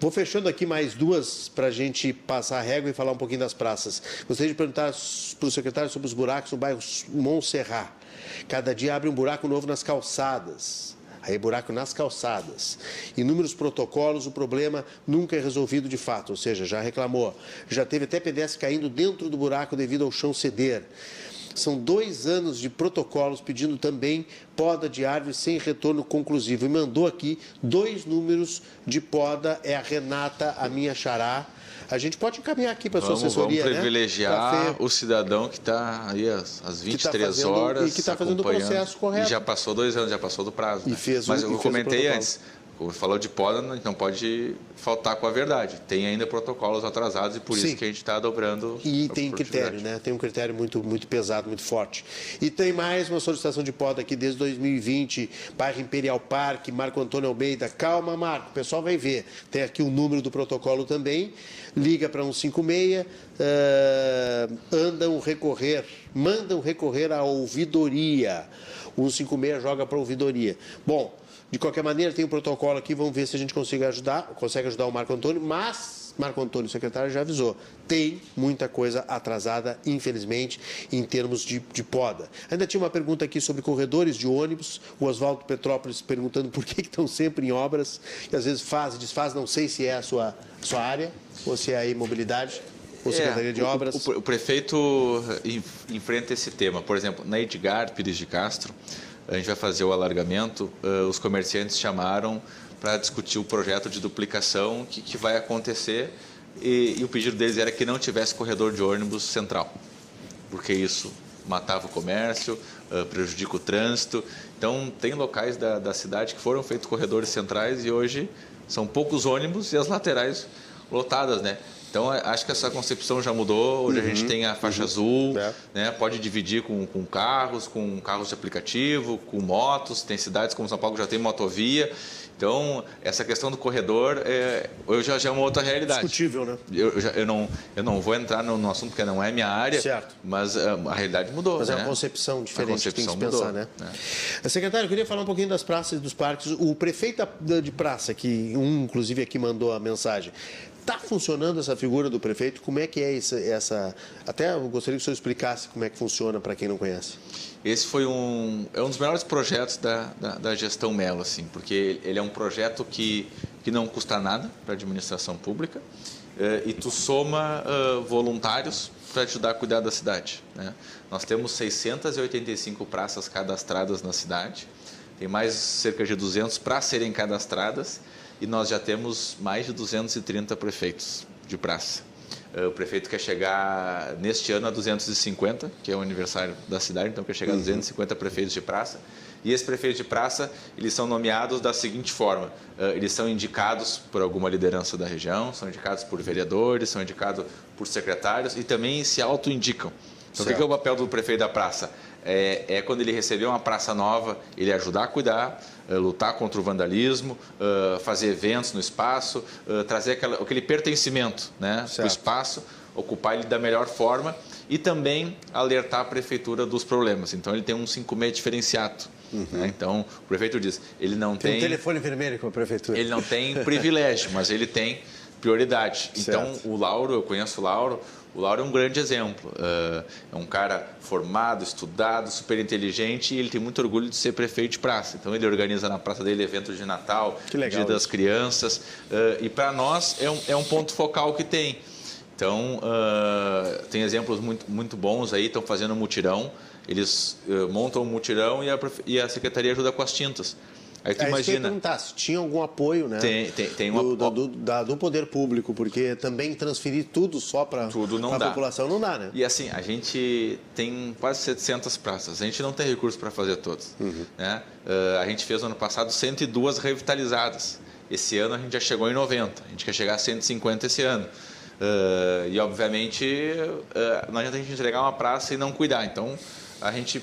Vou fechando aqui mais duas para a gente passar a régua e falar um pouquinho das praças. Gostaria de perguntar para o secretário sobre os buracos no bairro Montserrat. Cada dia abre um buraco novo nas calçadas. Aí, buraco nas calçadas. Inúmeros protocolos, o problema nunca é resolvido de fato, ou seja, já reclamou. Já teve até pedestre caindo dentro do buraco devido ao chão ceder. São dois anos de protocolos pedindo também poda de árvores sem retorno conclusivo. E mandou aqui dois números de poda. É a Renata, a minha xará. A gente pode encaminhar aqui para a sua assessoria, Vamos né? privilegiar né? o cidadão que está aí às, às 23 tá fazendo, horas E que está fazendo o processo correto. E já passou dois anos, já passou do prazo. E né? fez Mas eu comentei antes, falou de poda, não pode faltar com a verdade. Tem ainda protocolos atrasados e por Sim. isso que a gente está dobrando. E tem critério, né? Tem um critério muito, muito pesado, muito forte. E tem mais uma solicitação de poda aqui desde 2020, bairro Imperial Parque, Marco Antônio Almeida. Calma, Marco, o pessoal vai ver. Tem aqui o número do protocolo também. Liga para 156, uh, andam recorrer, mandam recorrer à ouvidoria. 156 joga para a ouvidoria. Bom, de qualquer maneira, tem um protocolo aqui, vamos ver se a gente consegue ajudar, consegue ajudar o Marco Antônio, mas Marco Antônio, secretário, já avisou. Tem muita coisa atrasada, infelizmente, em termos de, de, poda. Ainda tinha uma pergunta aqui sobre corredores de ônibus. O Oswaldo Petrópolis perguntando por que, que estão sempre em obras, e às vezes faz e desfaz, não sei se é a sua, sua área ou se é a imobilidade. Ou Secretaria é, de Obras? O, o, o prefeito enfrenta esse tema. Por exemplo, na Edgar Pires de Castro, a gente vai fazer o alargamento, uh, os comerciantes chamaram para discutir o projeto de duplicação que, que vai acontecer e, e, o pedido deles era que não tivesse corredor de ônibus central, porque isso matava o comércio, uh, prejudica o trânsito. Então, tem locais da, da cidade que foram feitos corredores centrais e hoje são poucos ônibus e as laterais lotadas, né? Então, acho que essa concepção já mudou. Hoje uhum, a gente uhum. tem a faixa uhum. azul, é. né? pode dividir com, com carros, com carros de aplicativo, com motos. Tem cidades como São Paulo que já tem motovia. Então, essa questão do corredor, é, eu já, já é uma outra realidade. Discutível, né? Eu, eu, já, eu, não, eu não vou entrar no, no, assunto porque não é minha área, certo. mas a, ah, a realidade mudou. Mas né? é uma né? concepção diferente a concepção que tem que se pensar, mudou, né? É. Secretário, eu queria falar um pouquinho das praças e dos parques. O prefeito de praça, que um, inclusive, aqui mandou a mensagem, Está funcionando essa figura do prefeito? Como é que é essa, essa... Até eu gostaria que o senhor explicasse como é que funciona para quem não conhece. Esse foi um, é um dos melhores projetos da, da, da, gestão Melo, assim, porque ele é um projeto que, que não custa nada para a administração pública eh, e tu soma uh, voluntários para ajudar a cuidar da cidade. Né? Nós temos 685 praças cadastradas na cidade, tem mais cerca de 200 para serem cadastradas e nós já temos mais de 230 prefeitos de praça. Eh, o prefeito quer chegar neste ano a 250, que é o aniversário da cidade, então quer chegar a 250 uhum. prefeitos de praça. E esses prefeitos de praça, eles são nomeados da seguinte forma: eh, eles são indicados por alguma liderança da região, são indicados por vereadores, são indicados por secretários e também se auto-indicam. Então, certo. o que é o papel do prefeito da praça? É, é quando ele recebeu uma praça nova, ele ajudar a cuidar, eh, lutar contra o vandalismo, uh, fazer eventos no espaço, uh, trazer aquela, aquele pertencimento né, para o espaço, ocupar ele da melhor forma e também alertar a prefeitura dos problemas. Então ele tem um 5 diferenciado. Uhum. Né? Então o prefeito diz, ele não tem, tem um telefone vermelho com a prefeitura. Ele não tem privilégio, mas ele tem prioridade. Então, certo. Então o Lauro, eu conheço o Lauro, o Lauro é um grande exemplo. Uh, é um cara formado, estudado, super inteligente e ele tem muito orgulho de ser prefeito de praça. Então ele organiza na praça dele eventos de Natal, Dia das Crianças. Uh, e para nós é um, é um ponto focal que tem. Então, uh, tem exemplos muito, muito bons aí, estão fazendo um mutirão. Eles montam um mutirão e a, e a secretaria ajuda com as tintas. Aí tu é, imagina. perguntar se tinha algum apoio, né? Tem, tem, tem uma... do, do, da, do poder público, porque também transferir tudo só para a população não dá, né? E assim, a gente tem quase 700 praças, a gente não tem recurso para fazer todas. Uhum. Né? Uh, a gente fez no ano passado 102 revitalizadas. Esse ano a gente já chegou em 90, a gente quer chegar a 150 esse ano. Uh, e obviamente uh, não adianta a gente entregar uma praça e não cuidar. Então a gente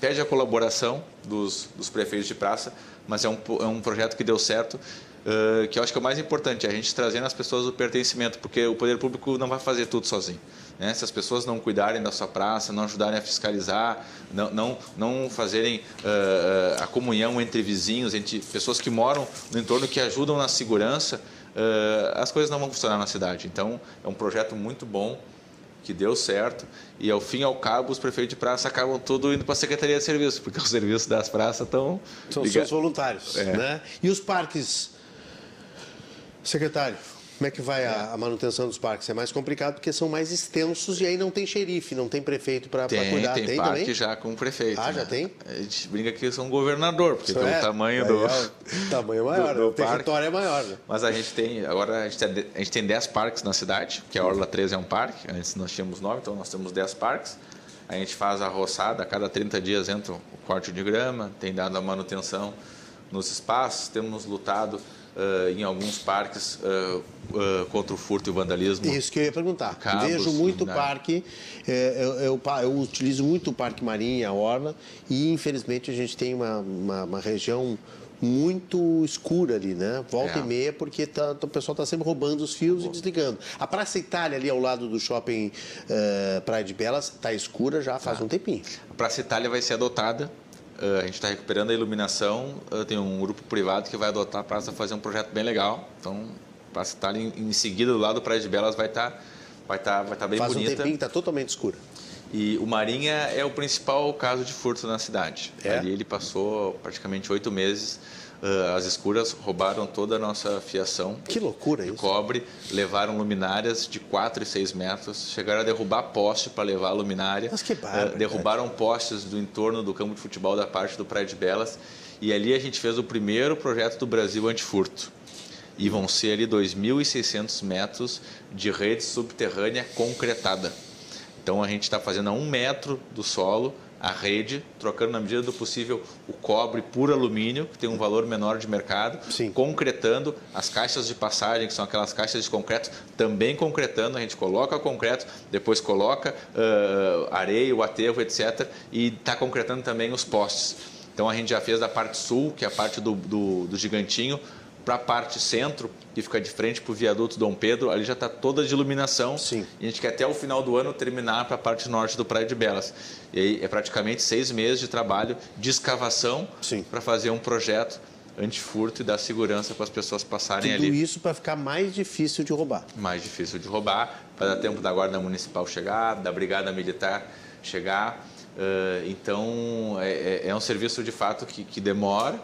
pede a colaboração dos, dos prefeitos de praça mas é um, é um projeto que deu certo, uh, que eu acho que é o mais importante, é a gente trazendo as pessoas do pertencimento, porque o poder público não vai fazer tudo sozinho. Né? Se as pessoas não cuidarem da sua praça, não ajudarem a fiscalizar, não, não, não fazerem uh, a comunhão entre vizinhos, entre pessoas que moram no entorno, que ajudam na segurança, uh, as coisas não vão funcionar na cidade. Então, é um projeto muito bom, que deu certo e ao fim e ao cabo os prefeitos de praça acabam tudo indo para a Secretaria de Serviço, porque os serviços das praças estão... São ligados. seus voluntários, é. né? E os parques, secretário? Como é que vai a, a, manutenção dos parques? É mais complicado porque são mais extensos e aí não tem xerife, não tem prefeito para cuidar. Tem, tem parque também? já com prefeito. Ah, né? já tem? A gente brinca que são governador, porque tem é, o tamanho é, do... É, o tamanho maior, do, do o território é maior. Né? Mas a gente tem, agora a gente, tem, a gente tem 10 parques na cidade, que a Orla 13 é um parque, antes nós tínhamos 9, então nós temos 10 parques. A gente faz a roçada, a cada 30 dias entra o corte de grama, tem dado a manutenção nos espaços, temos lutado uh, em alguns parques uh, uh, contra o furto e o vandalismo. Isso que eu ia perguntar. Cabos, Vejo muito parque, é, eu, eu, eu, utilizo muito o Parque Marinha, a Orla, e infelizmente a gente tem uma, uma, uma região muito escura ali, né? Volta é. e meia, porque tá, o pessoal está sempre roubando os fios e desligando. A Praça Itália, ali ao lado do shopping Praia de Belas, está escura já faz tá. um tempinho. A Praça Itália vai ser adotada Uh, a gente está recuperando a iluminação. Uh, tem um grupo privado que vai adotar a praça fazer um projeto bem legal. Então, a praça está ali em, seguida do lado do Praia de Belas vai estar tá, vai tá, vai tá bem Faz bonita. Faz um tempinho está totalmente escura. E o Marinha é o principal caso de furto na cidade. É? Ali ele passou praticamente oito meses as escuras roubaram toda a nossa fiação. Que loucura de isso. cobre, levaram luminárias de 4 e 6 metros, chegaram a derrubar poste para levar a luminária. Mas que bárbaro, uh, Derrubaram postes do entorno do campo de futebol da parte do Praia de Belas. E ali a gente fez o primeiro projeto do Brasil antifurto. E vão ser ali 2.600 metros de rede subterrânea concretada. Então a gente está fazendo a um metro do solo a rede, trocando na medida do possível o cobre por alumínio, que tem um valor menor de mercado, Sim. concretando as caixas de passagem, que são aquelas caixas de concreto, também concretando, a gente coloca concreto, depois coloca uh, areia, o aterro, etc., e está concretando também os postes. Então a gente já fez da parte sul, que é a parte do, do, do gigantinho, para a parte centro, que fica de frente para o viaduto Dom Pedro, ali já está toda de iluminação. Sim. E a gente quer até o final do ano terminar para a parte norte do Praia de Belas. E aí é praticamente seis meses de trabalho de escavação para fazer um projeto antifurto e dar segurança para as pessoas passarem Tudo ali. Tudo isso para ficar mais difícil de roubar. Mais difícil de roubar, para dar tempo da Guarda Municipal chegar, da Brigada Militar chegar. Uh, então, é, é, é, um serviço de fato que, que demora,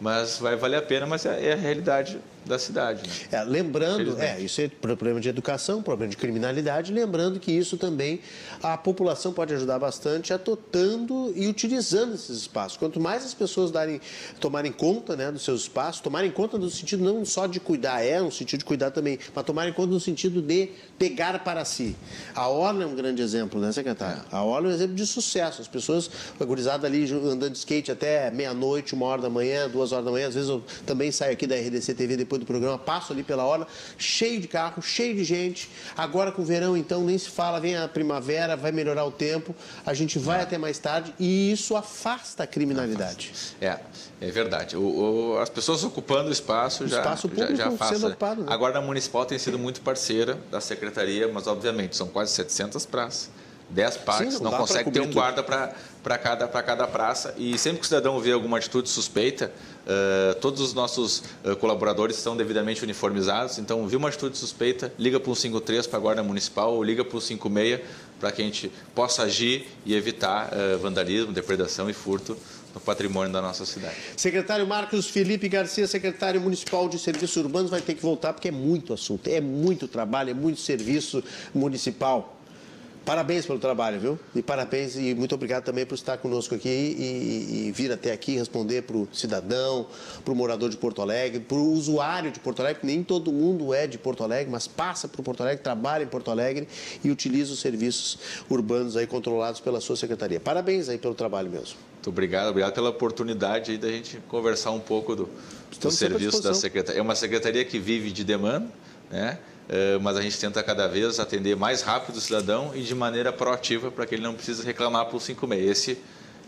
mas vai valer a pena, mas é, é a realidade da cidade. Né? É, lembrando, é, isso é problema de educação, problema de criminalidade, lembrando que isso também a população pode ajudar bastante adotando e utilizando esses espaços. Quanto mais as pessoas darem, tomarem conta né, dos seus espaços, tomarem conta no sentido não só de cuidar, é um sentido de cuidar também, mas tomarem conta no sentido de pegar para si. A Orla é um grande exemplo, né, secretário? A Orla é um exemplo de sucesso. As pessoas, a gurizada ali andando de skate até meia-noite, uma hora da manhã, duas horas da manhã, às vezes eu também saio aqui da RDC TV depois depois do programa, passo ali pela hora, cheio de carro, cheio de gente. Agora com o verão, então, nem se fala, vem a primavera, vai melhorar o tempo, a gente vai até mais tarde e isso afasta a criminalidade. É, é verdade. O, o, as pessoas ocupando o espaço o já, espaço já, já afasta. Sendo ocupado, né? A Guarda Municipal tem sido muito parceira da Secretaria, mas obviamente são quase 700 praças. 10 parques, Sim, não, não consegue ter um guarda para cada, cada praça. E sempre que o cidadão vê alguma atitude suspeita, todos os nossos uh, colaboradores estão devidamente uniformizados. Então, viu uma atitude suspeita, liga para o 153 para a Guarda Municipal ou liga para o 56 para que a gente possa agir e evitar uh, vandalismo, depredação e furto no patrimônio da nossa cidade. Secretário Marcos Felipe Garcia, secretário municipal de serviços urbanos, vai ter que voltar porque é muito assunto, é muito trabalho, é muito serviço municipal. Parabéns pelo trabalho, viu? E parabéns e muito obrigado também por estar conosco aqui e, e vir até aqui responder para o cidadão, para o morador de Porto Alegre, para o usuário de Porto Alegre, nem todo mundo é de Porto Alegre, mas passa por Porto Alegre, trabalha em Porto Alegre e utiliza os serviços urbanos aí controlados pela sua secretaria. Parabéns aí pelo trabalho mesmo. Muito obrigado, obrigado pela oportunidade aí da gente conversar um pouco do, do serviço da secretaria. É uma secretaria que vive de demanda, né? Eh, mas a gente tenta cada vez atender mais rápido o cidadão e de maneira proativa para que ele não precise reclamar por 56. Esse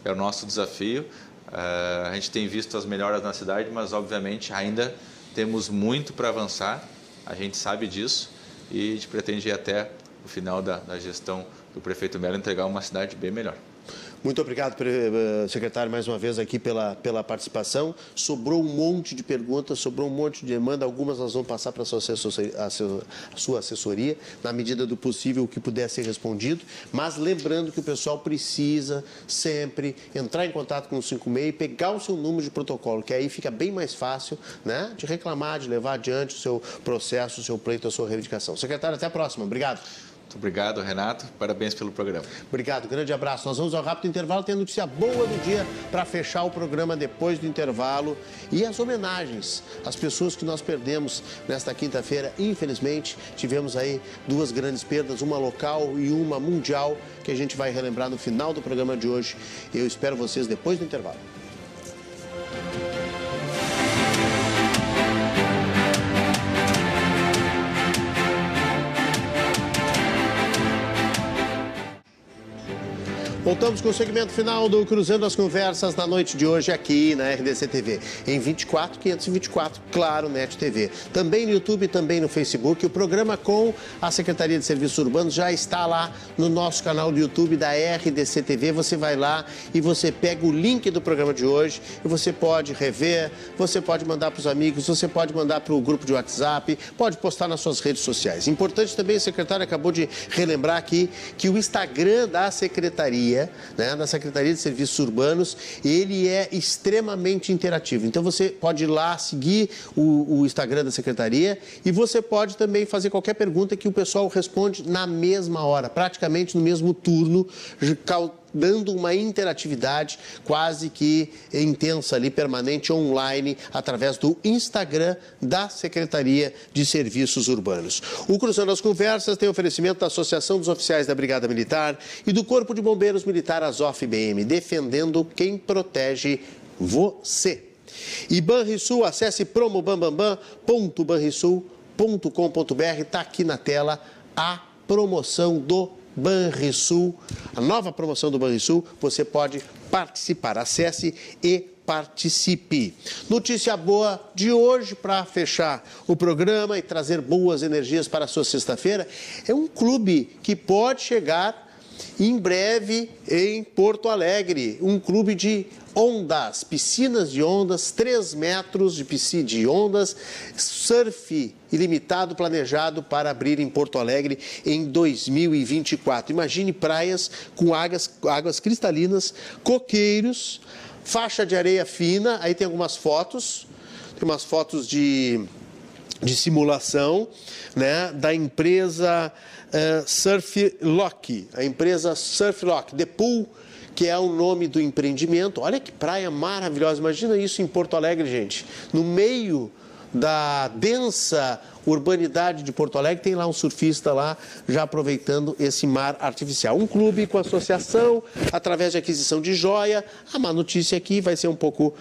é o nosso desafio. Eh, a gente tem visto as melhoras na cidade, mas obviamente ainda temos muito para avançar. A gente sabe disso e a gente pretende ir até o final da, da gestão do prefeito Melo entregar uma cidade bem melhor. Muito obrigado, eh, secretário, mais uma vez aqui pela, pela participação. Sobrou um monte de perguntas, sobrou um monte de demanda. Algumas nós vamos passar para a sua, assessoria, a sua assessoria, na medida do possível, o que puder ser respondido. Mas lembrando que o pessoal precisa sempre entrar em contato com o 56 e pegar o seu número de protocolo, que aí fica bem mais fácil né, de reclamar, de levar adiante o seu processo, o seu pleito, a sua reivindicação. Secretário, até a próxima. Obrigado. Muito obrigado, Renato. Parabéns pelo programa. Obrigado, grande abraço. Nós vamos ao rápido intervalo. Tem notícia boa do dia para fechar o programa depois do intervalo. E as homenagens às pessoas que nós perdemos nesta quinta-feira. Infelizmente, tivemos aí duas grandes perdas, uma local e uma mundial, que a gente vai relembrar no final do programa de hoje. Eu espero vocês depois do intervalo. Voltamos com o segmento final do Cruzando as Conversas na noite de hoje aqui na RDC TV. Em 24, 524, claro, NET TV. Também no YouTube, também no Facebook. O programa com a Secretaria de Serviços Urbanos já está lá no nosso canal do YouTube da RDC TV. Você vai lá e você pega o link do programa de hoje e você pode rever, você pode mandar para os amigos, você pode mandar para o grupo de WhatsApp, pode postar nas suas redes sociais. Importante também, o secretário acabou de relembrar aqui que o Instagram da Secretaria Secretaria, né, da Secretaria de Serviços Urbanos, ele é extremamente interativo. Então você pode ir lá seguir o, o Instagram da Secretaria e você pode também fazer qualquer pergunta que o pessoal responde na mesma hora, praticamente no mesmo turno, dando uma interatividade quase que intensa ali, permanente, online, através do Instagram da Secretaria de Serviços Urbanos. O Cruzando as Conversas tem oferecimento da Associação dos Oficiais da Brigada Militar e do Corpo de Bombeiros Militar Azof-BM, defendendo quem protege você. E Banrisul, acesse promobambambam.banrisul.com.br, está aqui na tela a promoção do Banrisul, a nova promoção do Banrisul, você pode participar. Acesse e participe. Notícia boa de hoje para fechar o programa e trazer boas energias para a sua sexta-feira é um clube que pode chegar em breve em Porto Alegre, um clube de ondas, piscinas de ondas, 3 metros de piscina de ondas, surf ilimitado planejado para abrir em Porto Alegre em 2024. Imagine praias com águas, águas cristalinas, coqueiros, faixa de areia fina, aí tem algumas fotos, tem umas fotos de, de simulação né, da empresa uh, Surf Lock, a empresa Surf Lock, The Pool que é o nome do empreendimento. Olha que praia maravilhosa. Imagina isso em Porto Alegre, gente. No meio da densa urbanidade de Porto Alegre, tem lá um surfista lá já aproveitando esse mar artificial. Um clube com associação, através de aquisição de joia. A má notícia aqui vai ser um pouco uh,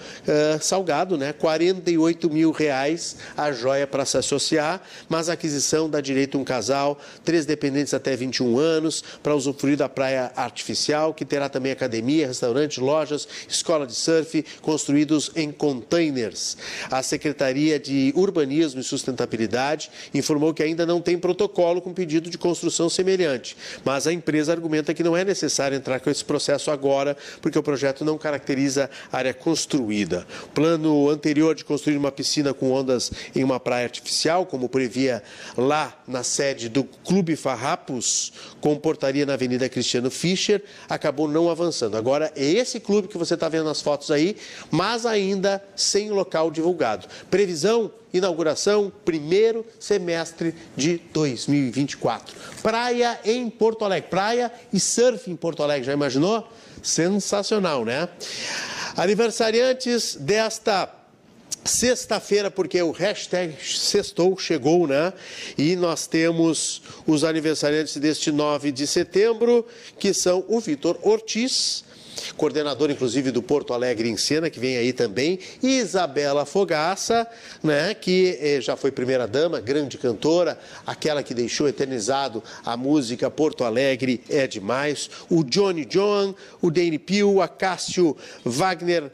salgado, né? 48 mil reais a joia para se associar, mas a aquisição dá direito a um casal, três dependentes até 21 anos, para usufruir da praia artificial, que terá também academia, restaurante, lojas, escola de surf, construídos em containers. A Secretaria de Urbanismo e Sustentabilidade informou que ainda não tem protocolo com pedido de construção semelhante, mas a empresa argumenta que não é necessário entrar com esse processo agora, porque o projeto não caracteriza área construída. O plano anterior de construir uma piscina com ondas em uma praia artificial, como previa lá na sede do Clube Farrapos, com portaria na Avenida Cristiano Fischer, acabou não avançando. Agora é esse clube que você está vendo nas fotos aí, mas ainda sem local divulgado. Previsão inauguração primeiro semestre de 2024. Praia em Porto Alegre, praia e surf em Porto Alegre, já imaginou? Sensacional, né? Aniversariantes desta sexta-feira, porque o hashtag sextou chegou, né? E nós temos os aniversariantes deste 9 de setembro, que são o Vitor Ortiz, coordenadora inclusive do Porto Alegre em Cena, que vem aí também, e Isabela Fogaça, né, que eh, já foi primeira-dama, grande cantora, aquela que deixou eternizado a música Porto Alegre é demais, o Johnny John, o Dane Pio, a Cássio Wagner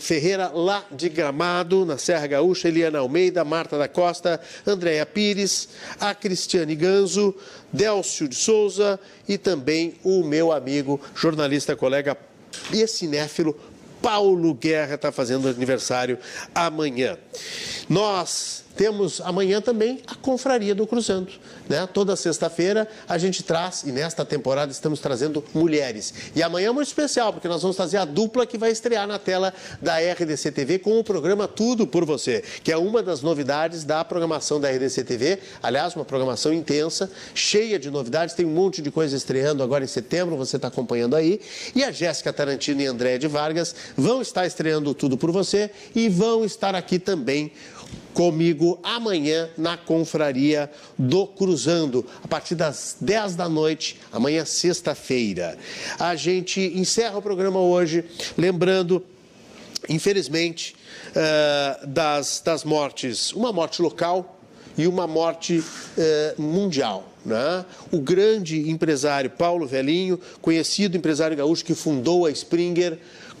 Ferreira, lá de Gramado, na Serra Gaúcha, Eliana Almeida, Marta da Costa, Andréia Pires, a Cristiane Ganzo, Délcio de Souza e também o meu amigo jornalista colega e cinéfilo Paulo Guerra está fazendo aniversário amanhã. Nós temos amanhã também a Confraria do Cruzando. Né? Toda sexta-feira a gente traz, e nesta temporada estamos trazendo mulheres. E amanhã é muito especial, porque nós vamos trazer a dupla que vai estrear na tela da RDC TV com o programa Tudo por Você, que é uma das novidades da programação da RDC TV. Aliás, uma programação intensa, cheia de novidades, tem um monte de coisa estreando agora em setembro, você está acompanhando aí. E a Jéssica Tarantino e André de Vargas vão estar estreando Tudo por Você e vão estar aqui também comigo amanhã na confraria do Cruzando, a partir das 10 da noite, amanhã sexta-feira. A gente encerra o programa hoje, lembrando, infelizmente, uh, das, das mortes, uma morte local e uma morte uh, mundial. Né? O grande empresário Paulo Velhinho, conhecido empresário gaúcho que fundou a Springer,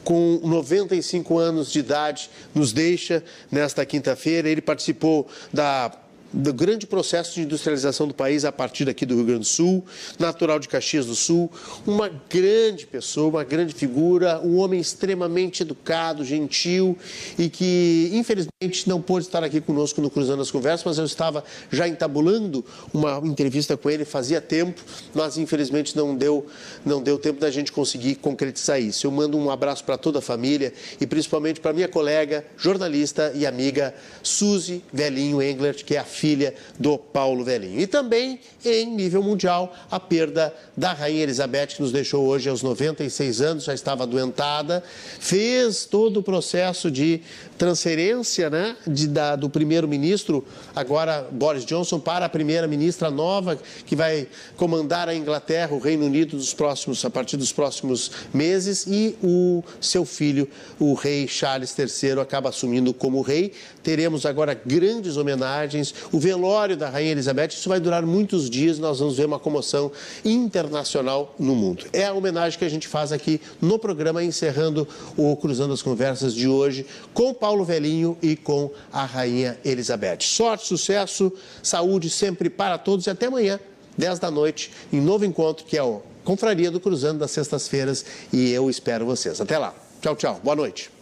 com 95 anos de idade, nos deixa nesta quinta-feira. Ele participou da do grande processo de industrialização do país a partir daqui do Rio Grande do Sul, natural de Caxias do Sul, uma grande pessoa, uma grande figura, um homem extremamente educado, gentil e que infelizmente não pôde estar aqui conosco no Cruzando as Conversas, mas eu estava já entabulando uma entrevista com ele fazia tempo, mas infelizmente não deu, não deu tempo da gente conseguir concretizar isso. Eu mando um abraço para toda a família e principalmente para minha colega, jornalista e amiga Suzy Velhinho Englert, que é a filha do Paulo Velhinho. E também, em nível mundial, a perda da Rainha Elizabeth, que nos deixou hoje aos 96 anos, já estava adoentada, fez todo o processo de transferência né, de, da, do primeiro-ministro, agora Boris Johnson, para a primeira-ministra nova, que vai comandar a Inglaterra, o Reino Unido, dos próximos, a partir dos próximos meses, e o seu filho, o rei Charles III, acaba assumindo como rei. Teremos agora grandes homenagens, o velório da Rainha Elizabeth, isso vai durar muitos dias, nós vamos ver uma comoção internacional no mundo. É a homenagem que a gente faz aqui no programa, encerrando o Cruzando as Conversas de hoje com Paulo Velhinho e com a Rainha Elizabeth. Sorte, sucesso, saúde sempre para todos e até amanhã, 10 da noite, em novo encontro que é o Confraria do Cruzando das sextas-feiras e eu espero vocês. Até lá. Tchau, tchau. Boa noite.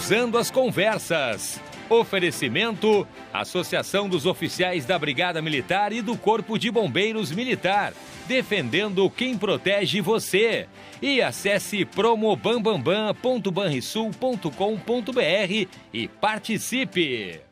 Cruzando as Conversas. Oferecimento: Associação dos Oficiais da Brigada Militar e do Corpo de Bombeiros Militar, defendendo quem protege você. E acesse promobambambam.banrisul.com.br e participe.